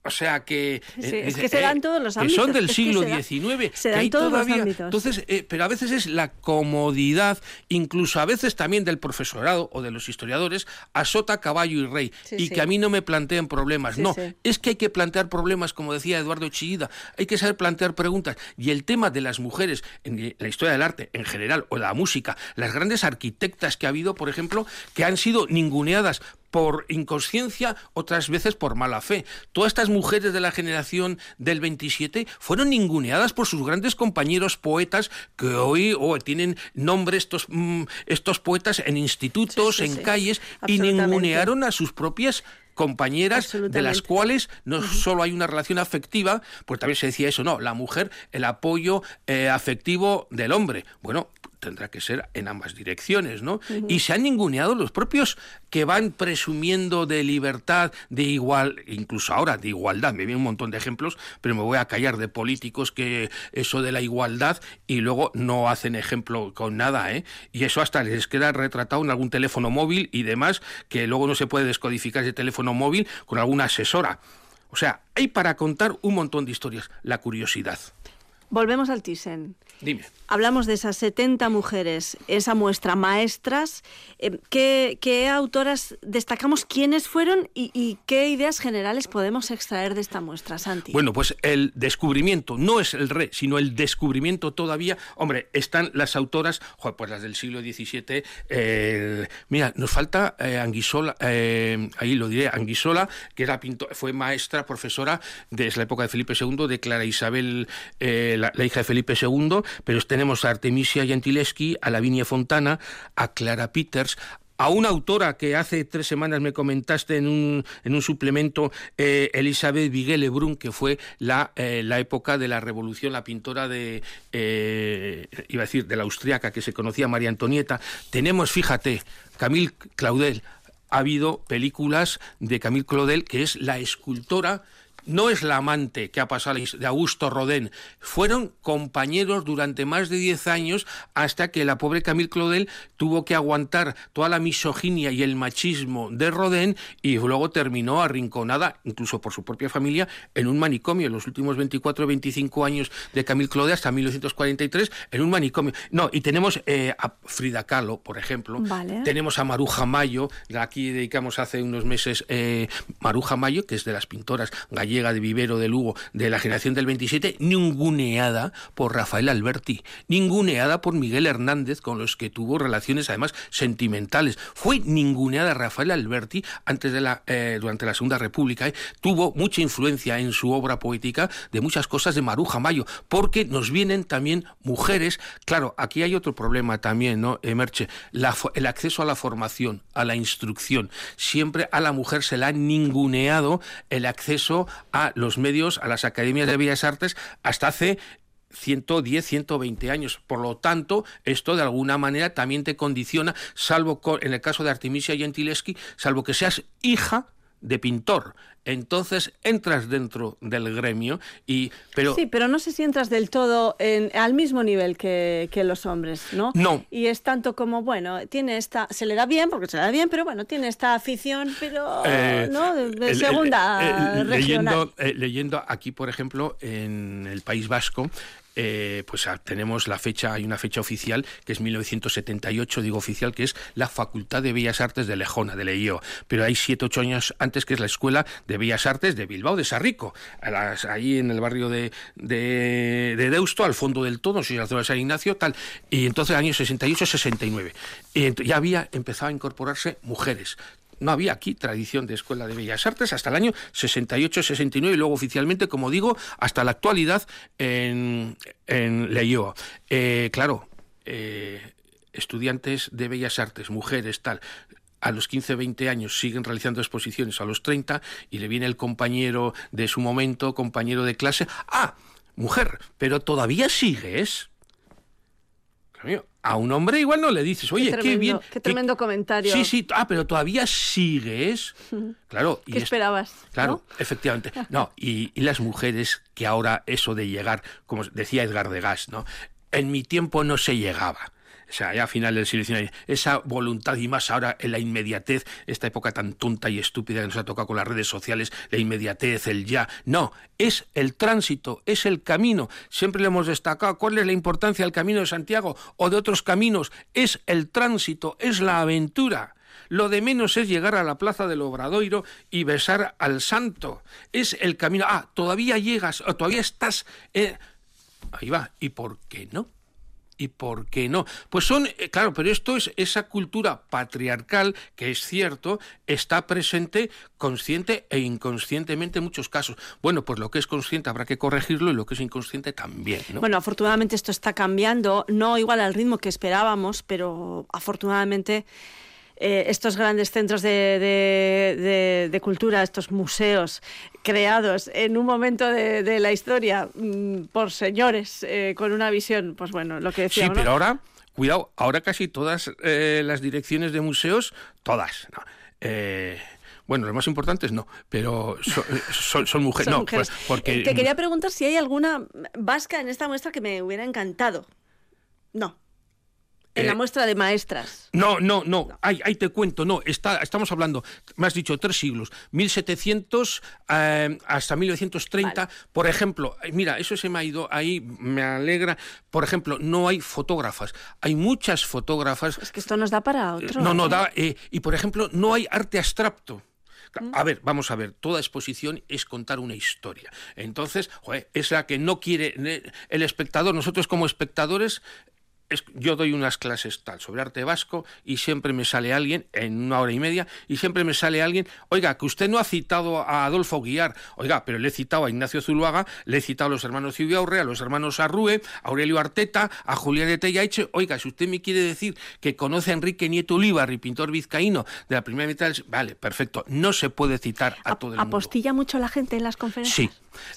O sea que... Sí, eh, es que se da en eh, todos los que son ámbitos, del es que siglo se da- XIX. se que da en hay todos los todavía- ámbitos. Entonces, eh, pero a veces es la comodidad, incluso a veces también del profesorado o de los historiadores, a sota, caballo y rey. Sí, y sí. que a mí no me planteen problemas. No, es que hay que plantear problemas, como decía Eduardo Chillida. Hay que saber plantear preguntas. Y el tema de las mujeres en la historia del arte en general o la música, las grandes arquitectas que ha habido, por ejemplo, que han sido ninguneadas por inconsciencia, otras veces por mala fe. Todas estas mujeres de la generación del 27 fueron ninguneadas por sus grandes compañeros poetas que hoy oh, tienen nombre estos, mm, estos poetas en institutos, Sí, sí, en sí. calles, y ningunearon a sus propias compañeras de las cuales no solo hay una relación afectiva, pues también se decía eso, no, la mujer, el apoyo eh, afectivo del hombre. Bueno, tendrá que ser en ambas direcciones, ¿no? Y se han ninguneado los propios que van presumiendo de libertad, de igual, incluso ahora de igualdad, me vienen un montón de ejemplos, pero me voy a callar de políticos que eso de la igualdad y luego no hacen ejemplo con nada, ¿eh? Y eso hasta les queda retratado en algún teléfono móvil y demás, que luego no se puede descodificar ese teléfono móvil con alguna asesora. O sea, hay para contar un montón de historias, la curiosidad. Volvemos al Thyssen. Dime. Hablamos de esas 70 mujeres, esa muestra maestras. eh, ¿qué, qué autoras destacamos? ¿Quiénes fueron y, y qué ideas generales podemos extraer de esta muestra, Santi? Bueno, pues el descubrimiento, no es el re, sino el descubrimiento todavía. Hombre, están las autoras, pues las del siglo XVII. eh, mira, nos falta eh, Anguisola, eh, ahí lo diré, Anguisola, que era pinto- fue maestra, profesora desde la época de Felipe II, de Clara Isabel, la, la hija de Felipe II, pero tenemos a Artemisia Gentileschi, a Lavinia Fontana, a Clara Peters, a una autora que hace tres semanas me comentaste en un, en un suplemento, eh, Elizabeth Vigée Lebrun, que fue la, eh, la época de la revolución, la pintora de, eh, iba a decir, de la austriaca que se conocía María Antonieta. Tenemos, fíjate, Camille Claudel. Ha habido películas de Camille Claudel, que es la escultora no es la amante que ha pasado de Augusto Rodin, fueron compañeros durante más de 10 años hasta que la pobre Camille Claudel tuvo que aguantar toda la misoginia y el machismo de Rodin y luego terminó arrinconada, incluso por su propia familia, en un manicomio. En los últimos 24 o 25 años de Camille Claudel hasta 1943, en un manicomio. No, y tenemos eh, a Frida Kahlo, por ejemplo. Vale. Tenemos a Maruja Mayo, aquí dedicamos hace unos meses eh, Maruja Mayo, que es de las pintoras gallegas de Vivero de Lugo de la generación del 27, ninguneada por Rafael Alberti, ninguneada por Miguel Hernández, con los que tuvo relaciones además sentimentales. Fue ninguneada Rafael Alberti antes de la, eh, durante la Segunda República, eh, tuvo mucha influencia en su obra poética de muchas cosas de Maruja Mayo, porque nos vienen también mujeres. Claro, aquí hay otro problema también, ¿no, eh, Merche? La el acceso a la formación, a la instrucción. Siempre a la mujer se le ha ninguneado el acceso a los medios, a las academias de bellas artes, hasta hace 110, 120 años. Por lo tanto, esto de alguna manera también te condiciona, salvo en el caso de Artemisia Gentileschi, salvo que seas hija de pintor. Entonces entras dentro del gremio y pero sí, pero no sé si entras del todo en- al mismo nivel que, que los hombres, ¿no? No. Y es tanto como, bueno, tiene esta, se le da bien, porque se le da bien, pero bueno, tiene esta afición, pero, Eh, ¿no? De, de el- el- segunda el- regional. leyendo, eh, leyendo aquí, por ejemplo, en el País Vasco, eh, pues ah, tenemos la fecha, hay una fecha oficial que es 1978, digo oficial, que es la Facultad de Bellas Artes de Lejona, de Leio. Pero hay siete, ocho años antes que es la Escuela de Bellas Artes de Bilbao, de Sarrico, ahí en el barrio de, de, de Deusto, al fondo del todo, si la zona de San Ignacio, tal. Y entonces, años 68-69. Y ent- ya había empezado a incorporarse mujeres. No había aquí tradición de Escuela de Bellas Artes hasta el año 68-69 y luego oficialmente, como digo, hasta la actualidad en, en Leioa. Eh, claro, eh, estudiantes de bellas artes, mujeres, tal, a los 15, 20 años siguen realizando exposiciones a los 30 y le viene el compañero de su momento, compañero de clase, ah, mujer, pero todavía sigues. Mío, A un hombre igual no le dices, oye, qué, tremendo, bien. Qué tremendo comentario. Sí, sí, ah, pero todavía sigues. Claro. ¿Qué es- esperabas? Claro, efectivamente. No, y, y las mujeres que ahora eso de llegar, como decía Edgar Degas, ¿no? En mi tiempo no se llegaba. O sea, ya a final del siglo XIX, esa voluntad y más ahora en la inmediatez, esta época tan tonta y estúpida que nos ha tocado con las redes sociales, la inmediatez, el ya. No, es el tránsito, es el camino. Siempre le hemos destacado cuál es la importancia del camino de Santiago o de otros caminos. Es el tránsito, es la aventura. Lo de menos es llegar a la plaza del Obradoiro y besar al santo. Es el camino. Ah, todavía llegas, o todavía estás. eh, Ahí va. ¿Y por qué no? ¿Y por qué no? Pues son, eh, claro, pero esto es esa cultura patriarcal que es cierto, está presente consciente e inconscientemente en muchos casos. Bueno, pues lo que es consciente habrá que corregirlo y lo que es inconsciente también, ¿no? Bueno, afortunadamente esto está cambiando, no igual al ritmo que esperábamos, pero afortunadamente eh, estos grandes centros de, de- de- de cultura, estos museos creados en un momento de, la historia mm, por señores eh, con una visión, pues bueno, lo que Sí, decíamos. ¿no? pero ahora, cuidado, ahora casi todas eh, las direcciones de museos, todas, no. Eh, bueno, los más importantes no, pero son, son, son mujeres. Son no, mujeres. pues, porque Te quería preguntar si hay alguna vasca en esta muestra que me hubiera encantado. No. En la Eh, muestra de maestras. No, no, no, Ahí, ahí te cuento, no, está, estamos hablando, me has dicho, tres siglos, 1700 eh, hasta 1930, por ejemplo, eh, mira, eso se me ha ido ahí, me alegra, por ejemplo, no hay fotógrafas, hay muchas fotógrafas. Es que esto nos da para otro. No, no ¿eh? da, eh, y por ejemplo, no hay arte abstracto. A ver, vamos a ver, toda exposición es contar una historia. Entonces, joder, es la que no quiere eh, el espectador, nosotros como espectadores, es- yo doy unas clases tal sobre arte vasco y siempre me sale alguien en una hora y media y siempre me sale alguien, oiga, que usted no ha citado a Adolfo Guiar, oiga, pero le he citado a Ignacio Zuluaga, le he citado a los hermanos Cibiaurre, a los hermanos Arrue, a Aurelio Arteta, a Julián de Tellaiche, oiga, si usted me quiere decir que conoce a Enrique Nieto Ulibarri, pintor vizcaíno de la primera mitad del... Vale, perfecto, no se puede citar a todo el mundo. ¿Apostilla mucho la gente en las conferencias? Sí.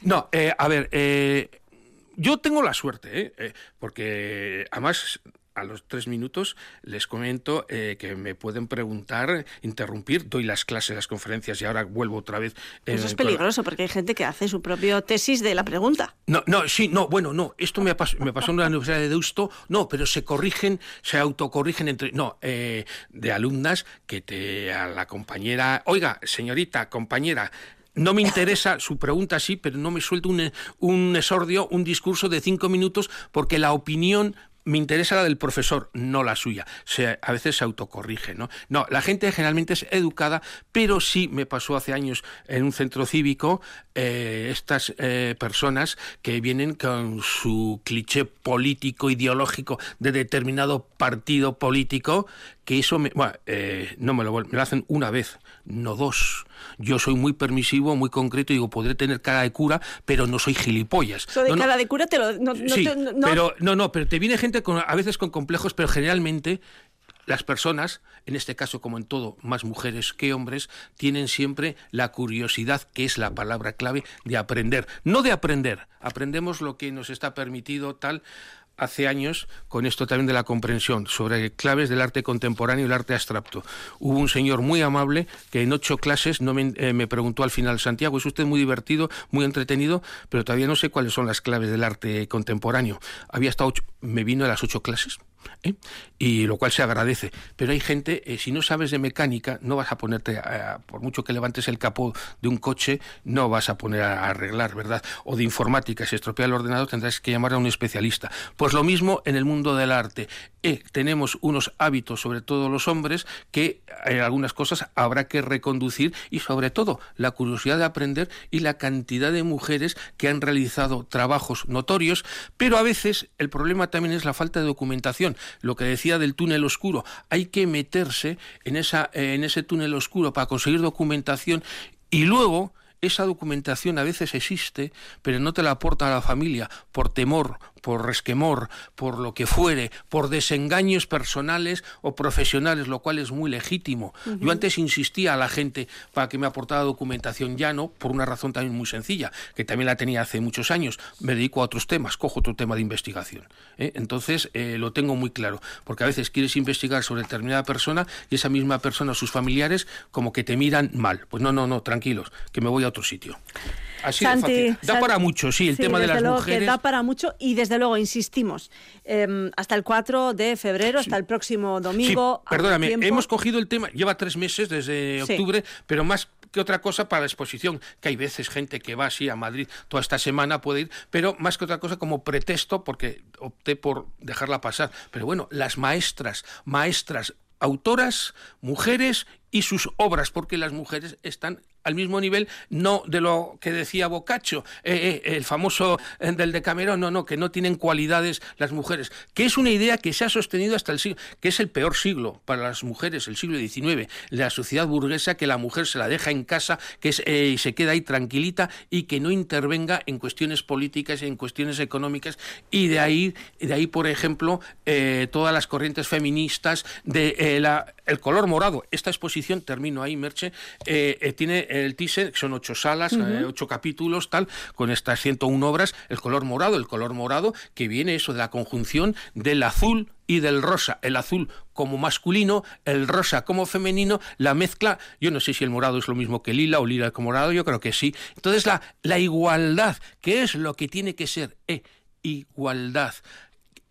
No, eh, a ver, eh, yo tengo la suerte, ¿eh? Eh, porque además a los tres minutos les comento eh, que me pueden preguntar, interrumpir, doy las clases, las conferencias y ahora vuelvo otra vez. eh, Eso es con- peligroso porque hay gente que hace su propio tesis de la pregunta. no, no, sí, no, bueno, no, esto me pasó, me pasó en la Universidad de Deusto, no, pero se corrigen, se autocorrigen entre, no, eh, de alumnas que te, a la compañera, oiga, señorita, compañera, no me interesa su pregunta, sí, pero no me suelto un, un exordio, un discurso de cinco minutos, porque la opinión me interesa la del profesor, no la suya. Se, a veces se autocorrige, ¿no? No, la gente generalmente es educada, pero sí me pasó hace años en un centro cívico eh, estas eh, personas que vienen con su cliché político, ideológico de determinado partido político, que eso me, bueno, eh, no me lo, me lo hacen una vez, no dos. Yo soy muy permisivo, muy concreto, digo, podré tener cara de cura, pero no soy gilipollas. Eso de No, no, cara de cura te lo. No, no sí, te- pero no, no, pero te viene gente con, a veces con complejos, pero generalmente las personas, en este caso como en todo, más mujeres que hombres, tienen siempre la curiosidad, que es la palabra clave, de aprender. No de aprender, aprendemos lo que nos está permitido tal hace años con esto también de la comprensión sobre claves del arte contemporáneo y el arte abstracto. Hubo un señor muy amable que en ocho clases no me, eh, me preguntó al final, Santiago, es usted muy divertido, muy entretenido, pero todavía no sé cuáles son las claves del arte contemporáneo. Había estado ocho- me vino a las ocho clases. ¿Eh? y lo cual se agradece. Pero hay gente, eh, si no sabes de mecánica, no vas a ponerte, a- por mucho que levantes el capó de un coche, no vas a poner a arreglar, ¿verdad? O de informática, si estropea el ordenador tendrás que llamar a un especialista. Pues lo mismo en el mundo del arte. Eh, tenemos unos hábitos, sobre todo los hombres, que en algunas cosas habrá que reconducir y sobre todo la curiosidad de aprender y la cantidad de mujeres que han realizado trabajos notorios, pero a veces el problema también es la falta de documentación. Lo que decía del túnel oscuro, hay que meterse en, esa, en ese túnel oscuro para conseguir documentación y luego esa documentación a veces existe, pero no te la aporta la familia por temor, por resquemor, por lo que fuere, por desengaños personales o profesionales, lo cual es muy legítimo. Yo antes insistía a la gente para que me aportara documentación, ya no, por una razón también muy sencilla, que también la tenía hace muchos años. Me dedico a otros temas, cojo otro tema de investigación. ¿eh? Entonces, eh, lo tengo muy claro, porque a veces quieres investigar sobre determinada persona y esa misma persona o sus familiares como que te miran mal. Pues no, no, no, tranquilos, que me voy a otro sitio. Así de Santi, fácil. Da para mucho, sí, el Sí, tema de las luego mujeres. Que da para mucho y desde luego, insistimos, em, hasta el 4 de febrero, hasta el próximo domingo. Sí, perdóname, hemos cogido el tema, lleva tres meses desde octubre, pero más que otra cosa para la exposición, que hay veces gente que va así a Madrid toda esta semana puede ir, pero más que otra cosa como pretexto, porque opté por dejarla pasar. Pero bueno, las maestras, maestras, autoras, mujeres y sus obras, porque las mujeres están al mismo nivel, no de lo que decía Boccaccio, eh, eh, el famoso eh, del Decamerón, no, no, que no tienen cualidades las mujeres, que es una idea que se ha sostenido hasta el siglo, que es el peor siglo para las mujeres, el siglo XIX, la sociedad burguesa, que la mujer se la deja en casa, que eh, y se queda ahí tranquilita y que no intervenga en cuestiones políticas en cuestiones económicas, y de ahí, de ahí por ejemplo, todas las corrientes feministas de la, el color morado. Esta exposición, termino ahí, Merche, tiene el teaser, que son ocho salas, eh, ocho capítulos, tal, con estas 101 obras, el color morado, el color morado que viene eso de la conjunción del azul y del rosa, el azul como masculino, el rosa como femenino, la mezcla, yo no sé si el morado es lo mismo que lila o lila como morado, yo creo que sí. Entonces la, la igualdad, que es lo que tiene que ser, eh, igualdad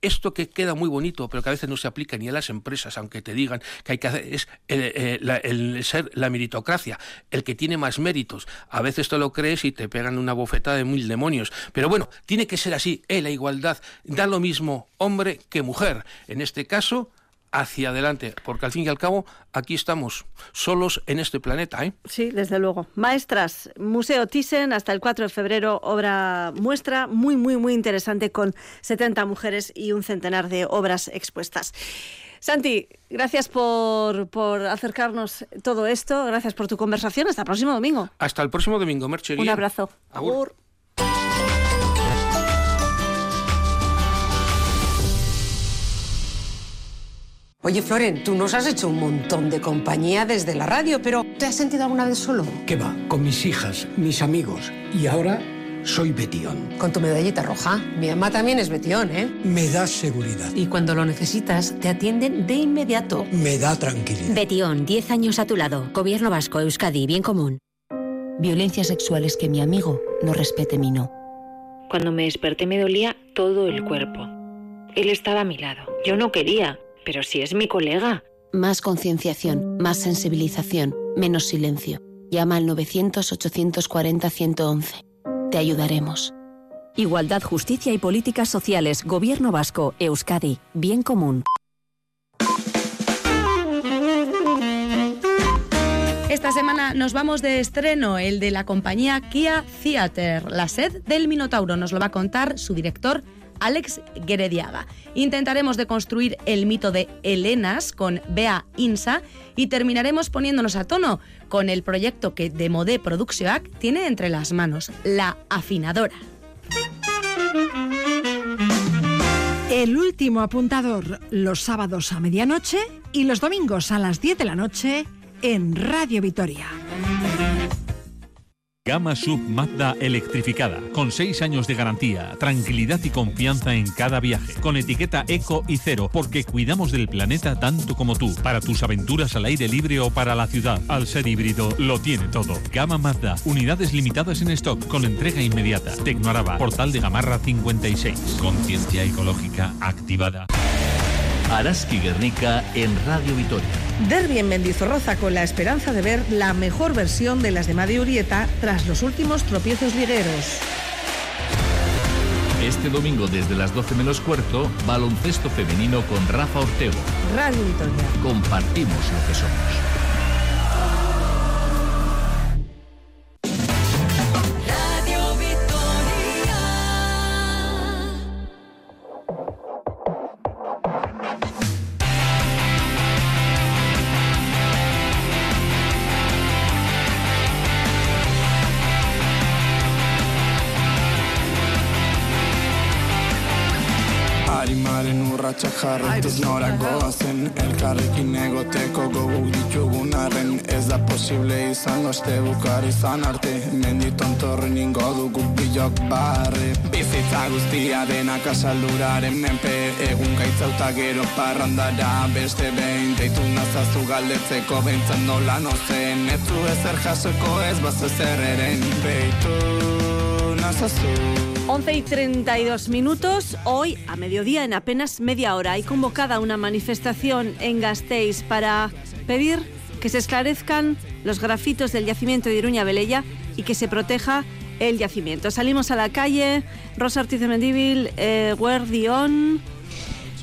esto que queda muy bonito, pero que a veces no se aplica ni a las empresas, aunque te digan que hay que hacer, es el, eh, el ser la meritocracia, el que tiene más méritos. A veces te lo crees y te pegan una bofetada de mil demonios. Pero bueno, tiene que ser así, eh, la igualdad. Da lo mismo hombre que mujer. En este caso, hacia adelante, porque al fin y al cabo aquí estamos solos en este planeta. ¿eh? Sí, desde luego. Maestras, Museo Thyssen, hasta el 4 de febrero, obra muestra muy, muy, muy interesante con 70 mujeres y un centenar de obras expuestas. Santi, gracias por, por acercarnos todo esto, gracias por tu conversación. Hasta el próximo domingo. Hasta el próximo domingo, Merche. Un abrazo. Agur. Oye, Floren, tú nos has hecho un montón de compañía desde la radio, pero ¿te has sentido alguna vez solo? ¿Qué va? Con mis hijas, mis amigos. Y ahora soy Betión. Con tu medallita roja. Mi mamá también es Betión, ¿eh? Me da seguridad. Y cuando lo necesitas, te atienden de inmediato. Me da tranquilidad. Betión, 10 años a tu lado. Gobierno Vasco, Euskadi, bien común. Violencia sexual es que mi amigo no respete mi no. Cuando me desperté me dolía todo el cuerpo. Él estaba a mi lado. Yo no quería, pero si es mi colega. Más concienciación, más sensibilización, menos silencio. Llama al 900-840-111. Te ayudaremos. Igualdad, justicia y políticas sociales. Gobierno Vasco, Euskadi, bien común. Esta semana nos vamos de estreno, el de la compañía Kia Theater. La sed del Minotauro nos lo va a contar su director Alex Guerediaga. Intentaremos deconstruir el mito de Helenas con Bea Insa y terminaremos poniéndonos a tono con el proyecto que Demodé Produccionac tiene entre las manos, La Afinadora. El último apuntador los sábados a medianoche y los domingos a las 10 de la noche en Radio Vitoria. Gama Sub Mazda electrificada, con 6 años de garantía, tranquilidad y confianza en cada viaje, con etiqueta eco y cero, porque cuidamos del planeta tanto como tú, para tus aventuras al aire libre o para la ciudad. Al ser híbrido, lo tiene todo. Gama Mazda, unidades limitadas en stock, con entrega inmediata. Tecnoaraba, portal de Gamarra 56. Conciencia ecológica activada. Araski Guernica en Radio Vitoria. Derby en Mendizorroza con la esperanza de ver la mejor versión de las de Madi Urieta tras los últimos tropiezos ligueros. Este domingo desde las 12 menos cuarto, baloncesto femenino con Rafa Ortego. Radio Vitoria. Compartimos lo que somos. Urratxak jarretuz nora goazen. Elkarrekin egoteko gogu ditugun arren. Ez da posible izango este bukar izan arte. Mendi tontorren ingo dugu bilok barre. Bizitza guztia denak asalduraren menpe. Egun gaitzauta gero parrandara beste behin. Deitu nazazu galdetzeko behintzat nola nozen. Ez du ezer jasoko ez bazo zer eren. Beitu nazazu 11 y 32 minutos. Hoy, a mediodía, en apenas media hora, hay convocada una manifestación en Gasteiz para pedir que se esclarezcan los grafitos del yacimiento de Iruña Velella y que se proteja el yacimiento. Salimos a la calle, Rosa Ortiz de Mendíbil, eh, Guardión.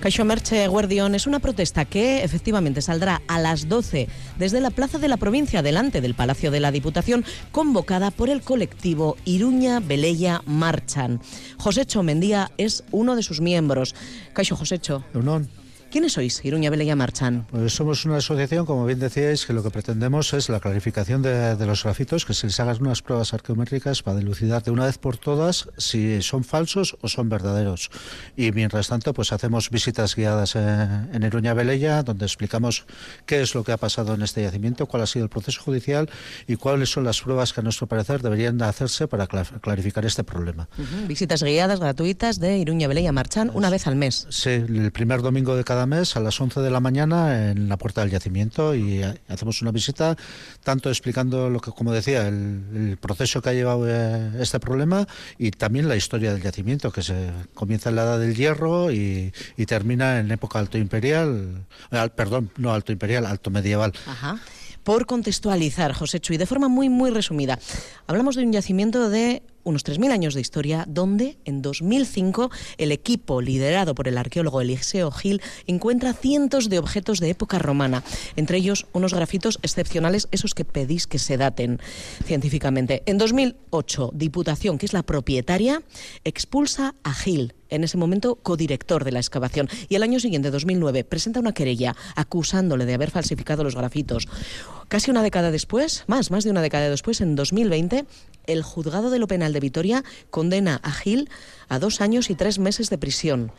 Caixo Merche Guardión es una protesta que efectivamente saldrá a las 12 desde la Plaza de la Provincia, delante del Palacio de la Diputación, convocada por el colectivo Iruña Velella Marchan. Josécho Mendía es uno de sus miembros. Caixo Josécho. ¿Quiénes sois, Iruña Velella Marchan? Pues somos una asociación, como bien decíais, que lo que pretendemos es la clarificación de, de los grafitos, que se les hagan unas pruebas arqueométricas para dilucidar de una vez por todas si son falsos o son verdaderos. Y mientras tanto, pues hacemos visitas guiadas en, en Iruña Velella, donde explicamos qué es lo que ha pasado en este yacimiento, cuál ha sido el proceso judicial y cuáles son las pruebas que a nuestro parecer deberían hacerse para cla- clarificar este problema. Ujú, Visitas guiadas gratuitas de Iruña Velella Marchan una vez al mes. Sí, el primer domingo de cada mes a las 11 de la mañana en la puerta del yacimiento y eh, hacemos una visita tanto explicando lo que, como decía, el, proceso que ha llevado eh, este problema y también la historia del yacimiento que se comienza en la edad del hierro y, y termina en época alto imperial, eh, perdón, no alto imperial, alto medieval. Ajá. Por contextualizar, José Chuy, de forma muy, muy resumida, hablamos de un yacimiento de unos 3.000 años de historia, donde en 2005 el equipo liderado por el arqueólogo Eliseo Gil encuentra cientos de objetos de época romana, entre ellos unos grafitos excepcionales, esos que pedís que se daten científicamente. En 2008, Diputación, que es la propietaria, expulsa a Gil, en ese momento codirector de la excavación, y el año siguiente, 2009, presenta una querella acusándole de haber falsificado los grafitos. Casi una década después, más, más de una década después, en 2020, el juzgado de lo penal de Vitoria condena a Gil a dos años y tres meses de prisión.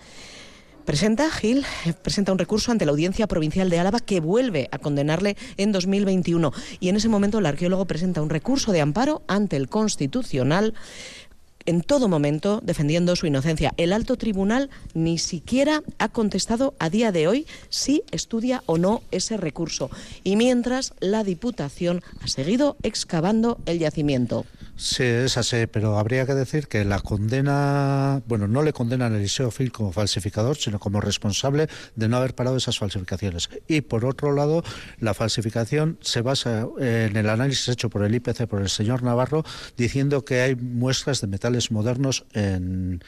Presenta Gil, eh, presenta un recurso ante la Audiencia Provincial de Álava que vuelve a condenarle en 2021 y en ese momento el arqueólogo presenta un recurso de amparo ante el Constitucional en todo momento defendiendo su inocencia. El alto tribunal ni siquiera ha contestado a día de hoy si estudia o no ese recurso. Y mientras la Diputación ha seguido excavando el yacimiento. Sí, es así, pero habría que decir que la condena, bueno, no le condenan a Eliseo Phil como falsificador, sino como responsable de no haber parado esas falsificaciones. Y por otro lado, la falsificación se basa en el análisis hecho por el IPC, por el señor Navarro, diciendo que hay muestras de metales modernos en,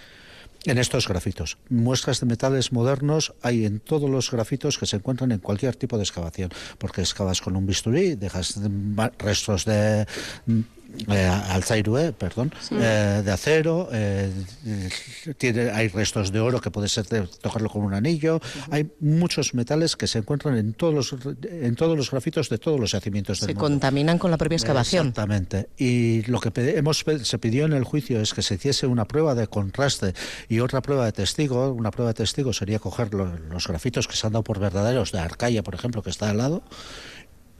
en estos grafitos. Muestras de metales modernos hay en todos los grafitos que se encuentran en cualquier tipo de excavación, porque excavas con un bisturí, dejas restos de eh, alzairue, perdón, eh, de acero, eh, tiene, hay restos de oro que puede ser de tocarlo con un anillo, hay muchos metales que se encuentran en todos los en todos los grafitos de todos los yacimientos del Se mundo. contaminan con la propia excavación. Exactamente. Y lo que hemos, se pidió en el juicio es que se hiciese una prueba de contraste y otra prueba de testigo. Una prueba de testigo sería coger lo- los grafitos que se han dado por verdaderos de Arcaya, por ejemplo, que está al lado.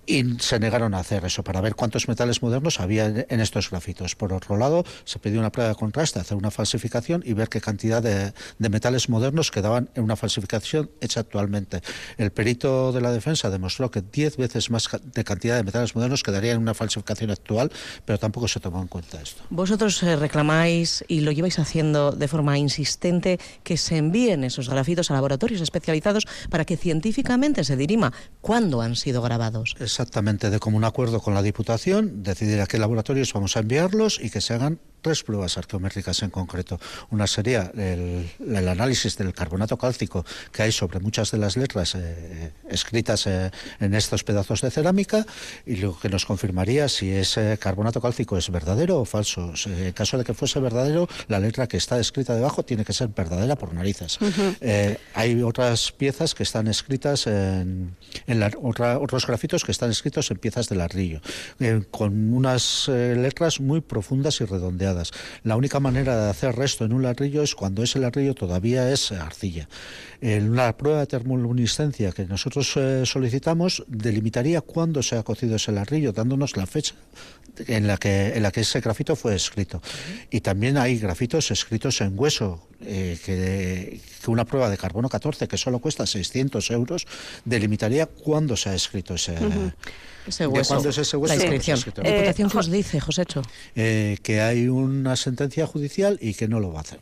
Y se negaron a hacer eso para ver cuántos metales modernos había en- estos grafitos. Por otro lado, se pidió una prueba de contraste, hacer una falsificación y ver qué cantidad de, de metales modernos quedaban en una falsificación hecha actualmente. El perito de la defensa demostró que 10 veces más de cantidad de metales modernos quedaría en una falsificación actual, pero tampoco se tomó en cuenta esto. Vosotros eh, reclamáis y lo lleváis haciendo de forma insistente que se envíen esos grafitos a laboratorios especializados para que científicamente se dirima cuándo han sido grabados. Exactamente, de común acuerdo con la Diputación, decidir a qué laboratorios vamos a enviarlos y que se hagan tres pruebas arqueométricas en concreto. Una sería el, el análisis del carbonato cálcico que hay sobre muchas de las letras eh, escritas eh, en estos pedazos de cerámica y lo que nos confirmaría si ese carbonato cálcico es verdadero o falso. En caso de que fuese verdadero, la letra que está escrita debajo tiene que ser verdadera por narices. Eh, hay otras piezas que están escritas en, en la- otra- otros grafitos que están están escritos en piezas de ladrillo, eh, con unas eh, letras muy profundas y redondeadas. La única manera de hacer resto en un ladrillo es cuando ese ladrillo todavía es arcilla. En la prueba de termoluminiscencia que nosotros eh, solicitamos delimitaría cuándo se ha cocido ese ladrillo, dándonos la fecha en la que, en la que ese grafito fue escrito. Y también hay grafitos escritos en hueso, eh, que, que una prueba de carbono 14, que solo cuesta 600 euros, delimitaría cuándo se ha escrito ese, Ese de hueso, cuándo es ese hueso la inscripción. Diputación que os dice, Josécho. Eh, que hay una sentencia judicial y que no lo va a hacer.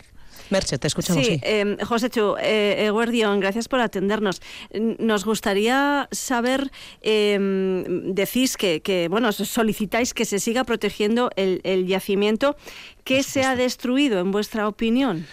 Merche, te escuchamos. Sí, sí. eh, José Chu, eh, Eguerdión, gracias por atendernos. Nos gustaría saber, eh, decís que, que, bueno, solicitáis que se siga protegiendo el, el yacimiento. ¿Qué se ha destruido, en vuestra opinión?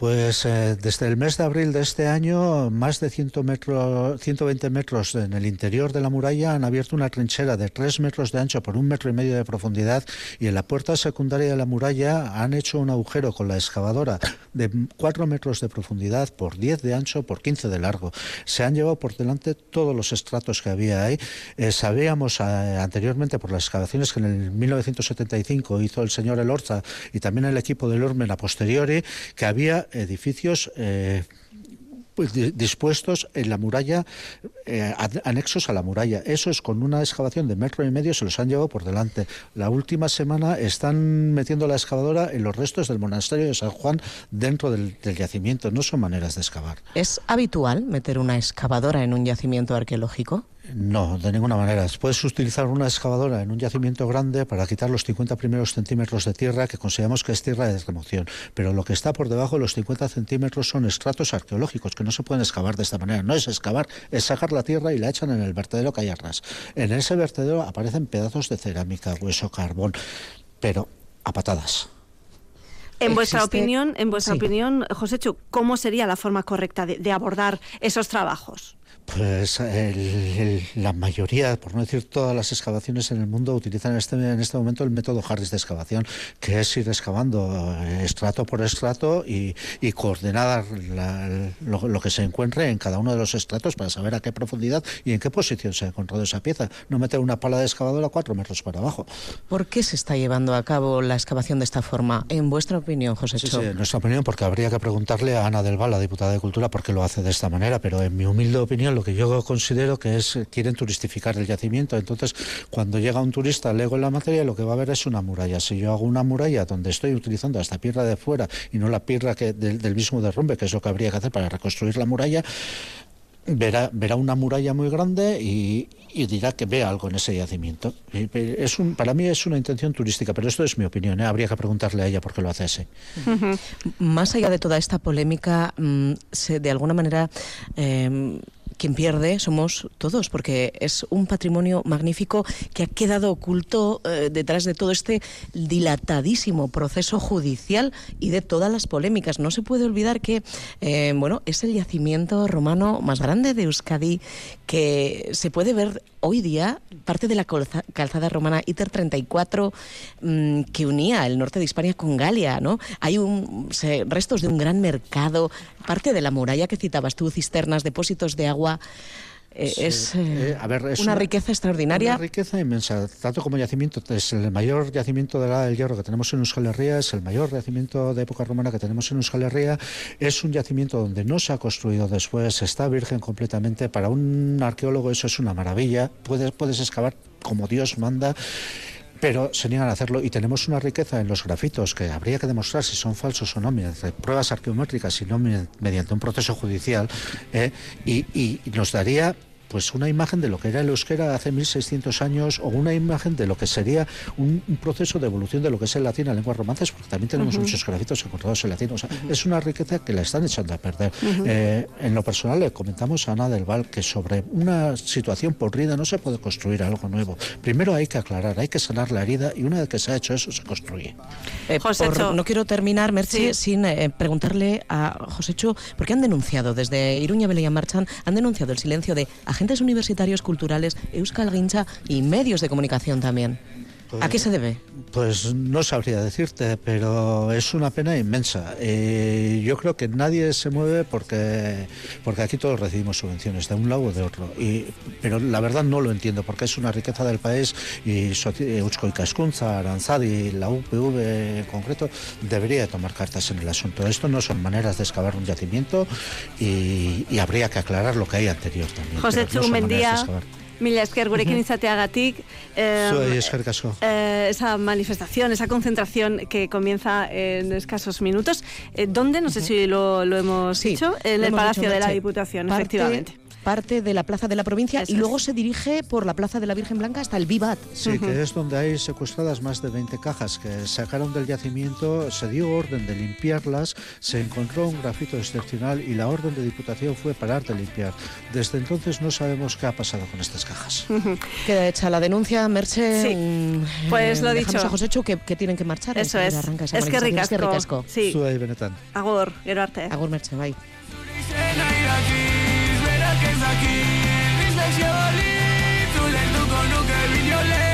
Pues eh, desde el mes de abril de este año, más de 100 metros, 120 metros en el interior de la muralla han abierto una trinchera de 3 metros de ancho por un metro y medio de profundidad y en la puerta secundaria de la muralla han hecho un agujero con la excavadora de 4 metros de profundidad por 10 de ancho por 15 de largo. Se han llevado por delante todos los estratos que había ahí. Eh, sabíamos eh, anteriormente por las excavaciones que en el 1975 hizo el señor Elorza y también el equipo del Ormen a posteriori que había edificios eh, pues, di- dispuestos en la muralla, eh, anexos a la muralla. Eso es con una excavación de metro y medio, se los han llevado por delante. La última semana están metiendo la excavadora en los restos del monasterio de San Juan dentro del, del yacimiento. No son maneras de excavar. ¿Es habitual meter una excavadora en un yacimiento arqueológico? No, de ninguna manera. Puedes utilizar una excavadora en un yacimiento grande para quitar los 50 primeros centímetros de tierra que consideramos que es tierra de remoción. Pero lo que está por debajo de los 50 centímetros son estratos arqueológicos que no se pueden excavar de esta manera. No es excavar, es sacar la tierra y la echan en el vertedero que hay atrás. En ese vertedero aparecen pedazos de cerámica, hueso, carbón, pero a patadas. En vuestra Existe- opinión, en vuestra Sí. opinión, José Chu, ¿cómo sería la forma correcta de, de abordar esos trabajos? Pues el- el- la mayoría, por no decir todas las excavaciones en el mundo, utilizan en este, en este momento el método Harris de excavación, que es ir excavando eh, estrato por estrato y, y coordinar la- lo, lo que se encuentre en cada uno de los estratos para saber a qué profundidad y en qué posición se ha encontrado esa pieza. No meter una pala de excavadora cuatro metros para abajo. ¿Por qué se está llevando a cabo la excavación de esta forma? En vuestra opinión, José Sí, Cho. sí, en nuestra opinión, porque habría que preguntarle a Ana del Val, la diputada de Cultura, por qué lo hace de esta manera, pero en mi humilde opinión lo que yo considero que es quieren turistificar el yacimiento. Entonces, cuando llega un turista, lego en la materia, lo que va a ver es una muralla. Si yo hago una muralla donde estoy utilizando esta piedra de fuera y no la piedra que, del, mismo derrumbe, que es lo que habría que hacer para reconstruir la muralla, verá, verá una muralla muy grande y, dirá que ve algo en ese yacimiento. Es para mí es una intención turística, pero esto es mi opinión. ¿eh? Habría que preguntarle a ella por qué lo hace así. Más allá de toda esta polémica, mm, de alguna manera... eh, quien pierde somos todos, porque es un patrimonio magnífico que ha quedado oculto eh, detrás de todo este dilatadísimo proceso judicial y de todas las polémicas. No se puede olvidar que eh, bueno, es el yacimiento romano más grande de Euskadi, que se puede ver hoy día parte de la calzada romana ITER 34 mm, que unía el norte de Hispania con Galia, ¿no? Hay un, se- restos de un gran mercado, parte de la muralla que citabas tú, cisternas, depósitos de agua. Eh, Sí, es, eh, eh, a ver, es una, riqueza extraordinaria. Una riqueza inmensa, tanto como yacimiento. Es el mayor yacimiento de la del hierro que tenemos en Euskal Herria, es el mayor yacimiento de época romana que tenemos en Euskal Herria. Es un yacimiento donde no se ha construido después, está virgen completamente. Para un arqueólogo eso es una maravilla. Puedes, puedes excavar como Dios manda pero se niegan a hacerlo y tenemos una riqueza en los grafitos que habría que demostrar si son falsos o no mediante pruebas arqueométricas y no me- mediante un proceso judicial eh, y nos daría pues una imagen de lo que era el euskera hace 1600 años o una imagen de lo que sería un, un proceso de evolución de lo que es el latín a lenguas romances, porque también tenemos Ujú. muchos grafitos encontrados en latín. O sea, es una riqueza que la están echando a perder. Ujú. Eh, en lo personal le comentamos a Ana del Val que sobre una situación podrida no se puede construir algo nuevo. Primero hay que aclarar, hay que sanar la herida y una vez que se ha hecho eso se construye. Eh, José por- Cho. no quiero terminar, Merche, sin eh, preguntarle a José Cho, porque han denunciado desde Iruña Beleya Marchan, han denunciado el silencio de agentes universitarios, culturales, Euskal Gincha y medios de comunicación también. ¿A qué se debe? Pues no sabría decirte, pero es una pena inmensa. Eh, yo creo que nadie se mueve porque, porque aquí todos recibimos subvenciones, de un lado o de otro. Y, pero la verdad no lo entiendo, porque es una riqueza del país y Eusko y Cascunza, Aranzadi, la UPV en concreto, debería tomar cartas en el asunto. Esto no son maneras de excavar un yacimiento y, y habría que aclarar lo que hay anterior también. José no Chumendía. Mila esker gurekin izateagatik. eh, Zuei eskerrik asko. eh, esa manifestación, esa concentración que comienza en escasos minutos. Eh, ¿Dónde? No sé si lo, lo hemos dicho. En lo el Palacio de la. Diputación, Parte- efectivamente. Parte de la Plaza de la Provincia Eso y es. luego se dirige por la Plaza de la Virgen Blanca hasta el Vivat. Sí, que es donde hay secuestradas más de 20 cajas que sacaron del yacimiento, se dio orden de limpiarlas, se encontró un grafito excepcional y la orden de diputación fue parar de limpiar. Desde entonces no sabemos qué ha pasado con estas cajas. Queda hecha la denuncia, Merche. Sí. mm, Pues lo dejamos dicho. a José Chu que, que tienen que marchar. Eso es. Arranca esa Es que ricasco. Sí. Zuei benetan. Agur, gero arte. Agur, Merche, bai. Berak ez daki Dislexia balitz Ulertuko nuke bideoleirik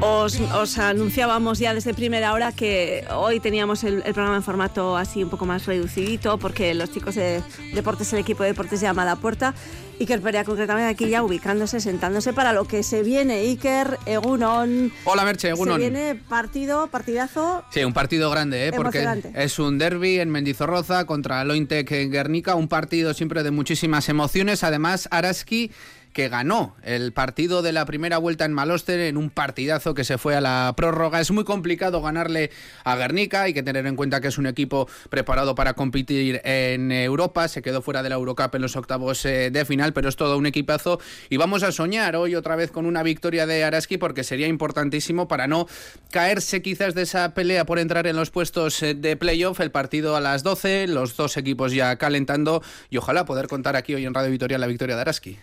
Os, os anunciábamos ya desde primera hora que hoy teníamos el, el programa en formato así un poco más reducidito porque los chicos de deportes, el equipo de deportes llama a la puerta. Iker Perea concretamente aquí ya ubicándose, sentándose para lo que se viene. Iker, Egunon. Hola, Merche, Egunon. Se viene partido, partidazo. Sí, un partido grande, ¿eh? porque es un derby en Mendizorroza contra Lointec en Guernica, un partido siempre de muchísimas emociones. Además, Araski que ganó el partido de la primera vuelta en Maloster en un partidazo que se fue a la prórroga. Es muy complicado ganarle a Guernica, hay que tener en cuenta que es un equipo preparado para competir en Europa, se quedó fuera de la Eurocup en los octavos eh, de final, pero es todo un equipazo y vamos a soñar hoy otra vez con una victoria de Araski porque sería importantísimo para no caerse quizás de esa pelea por entrar en los puestos eh, de playoff, el partido a las 12, los dos equipos ya calentando y ojalá poder contar aquí hoy en Radio Vitoria la victoria de Araski.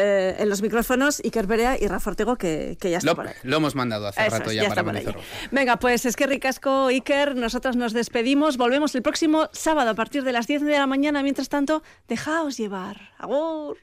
Eh, en los micrófonos Iker Perea y Rafa Ortego que, que ya está Lo, por ahí. lo hemos mandado hace Eso rato es, ya, ya para. Mendizorroza. Venga, pues es que ricasco, Iker. Nosotros nos despedimos. Volvemos el próximo sábado a partir de las 10 de la mañana. Mientras tanto, dejaos llevar. Agur.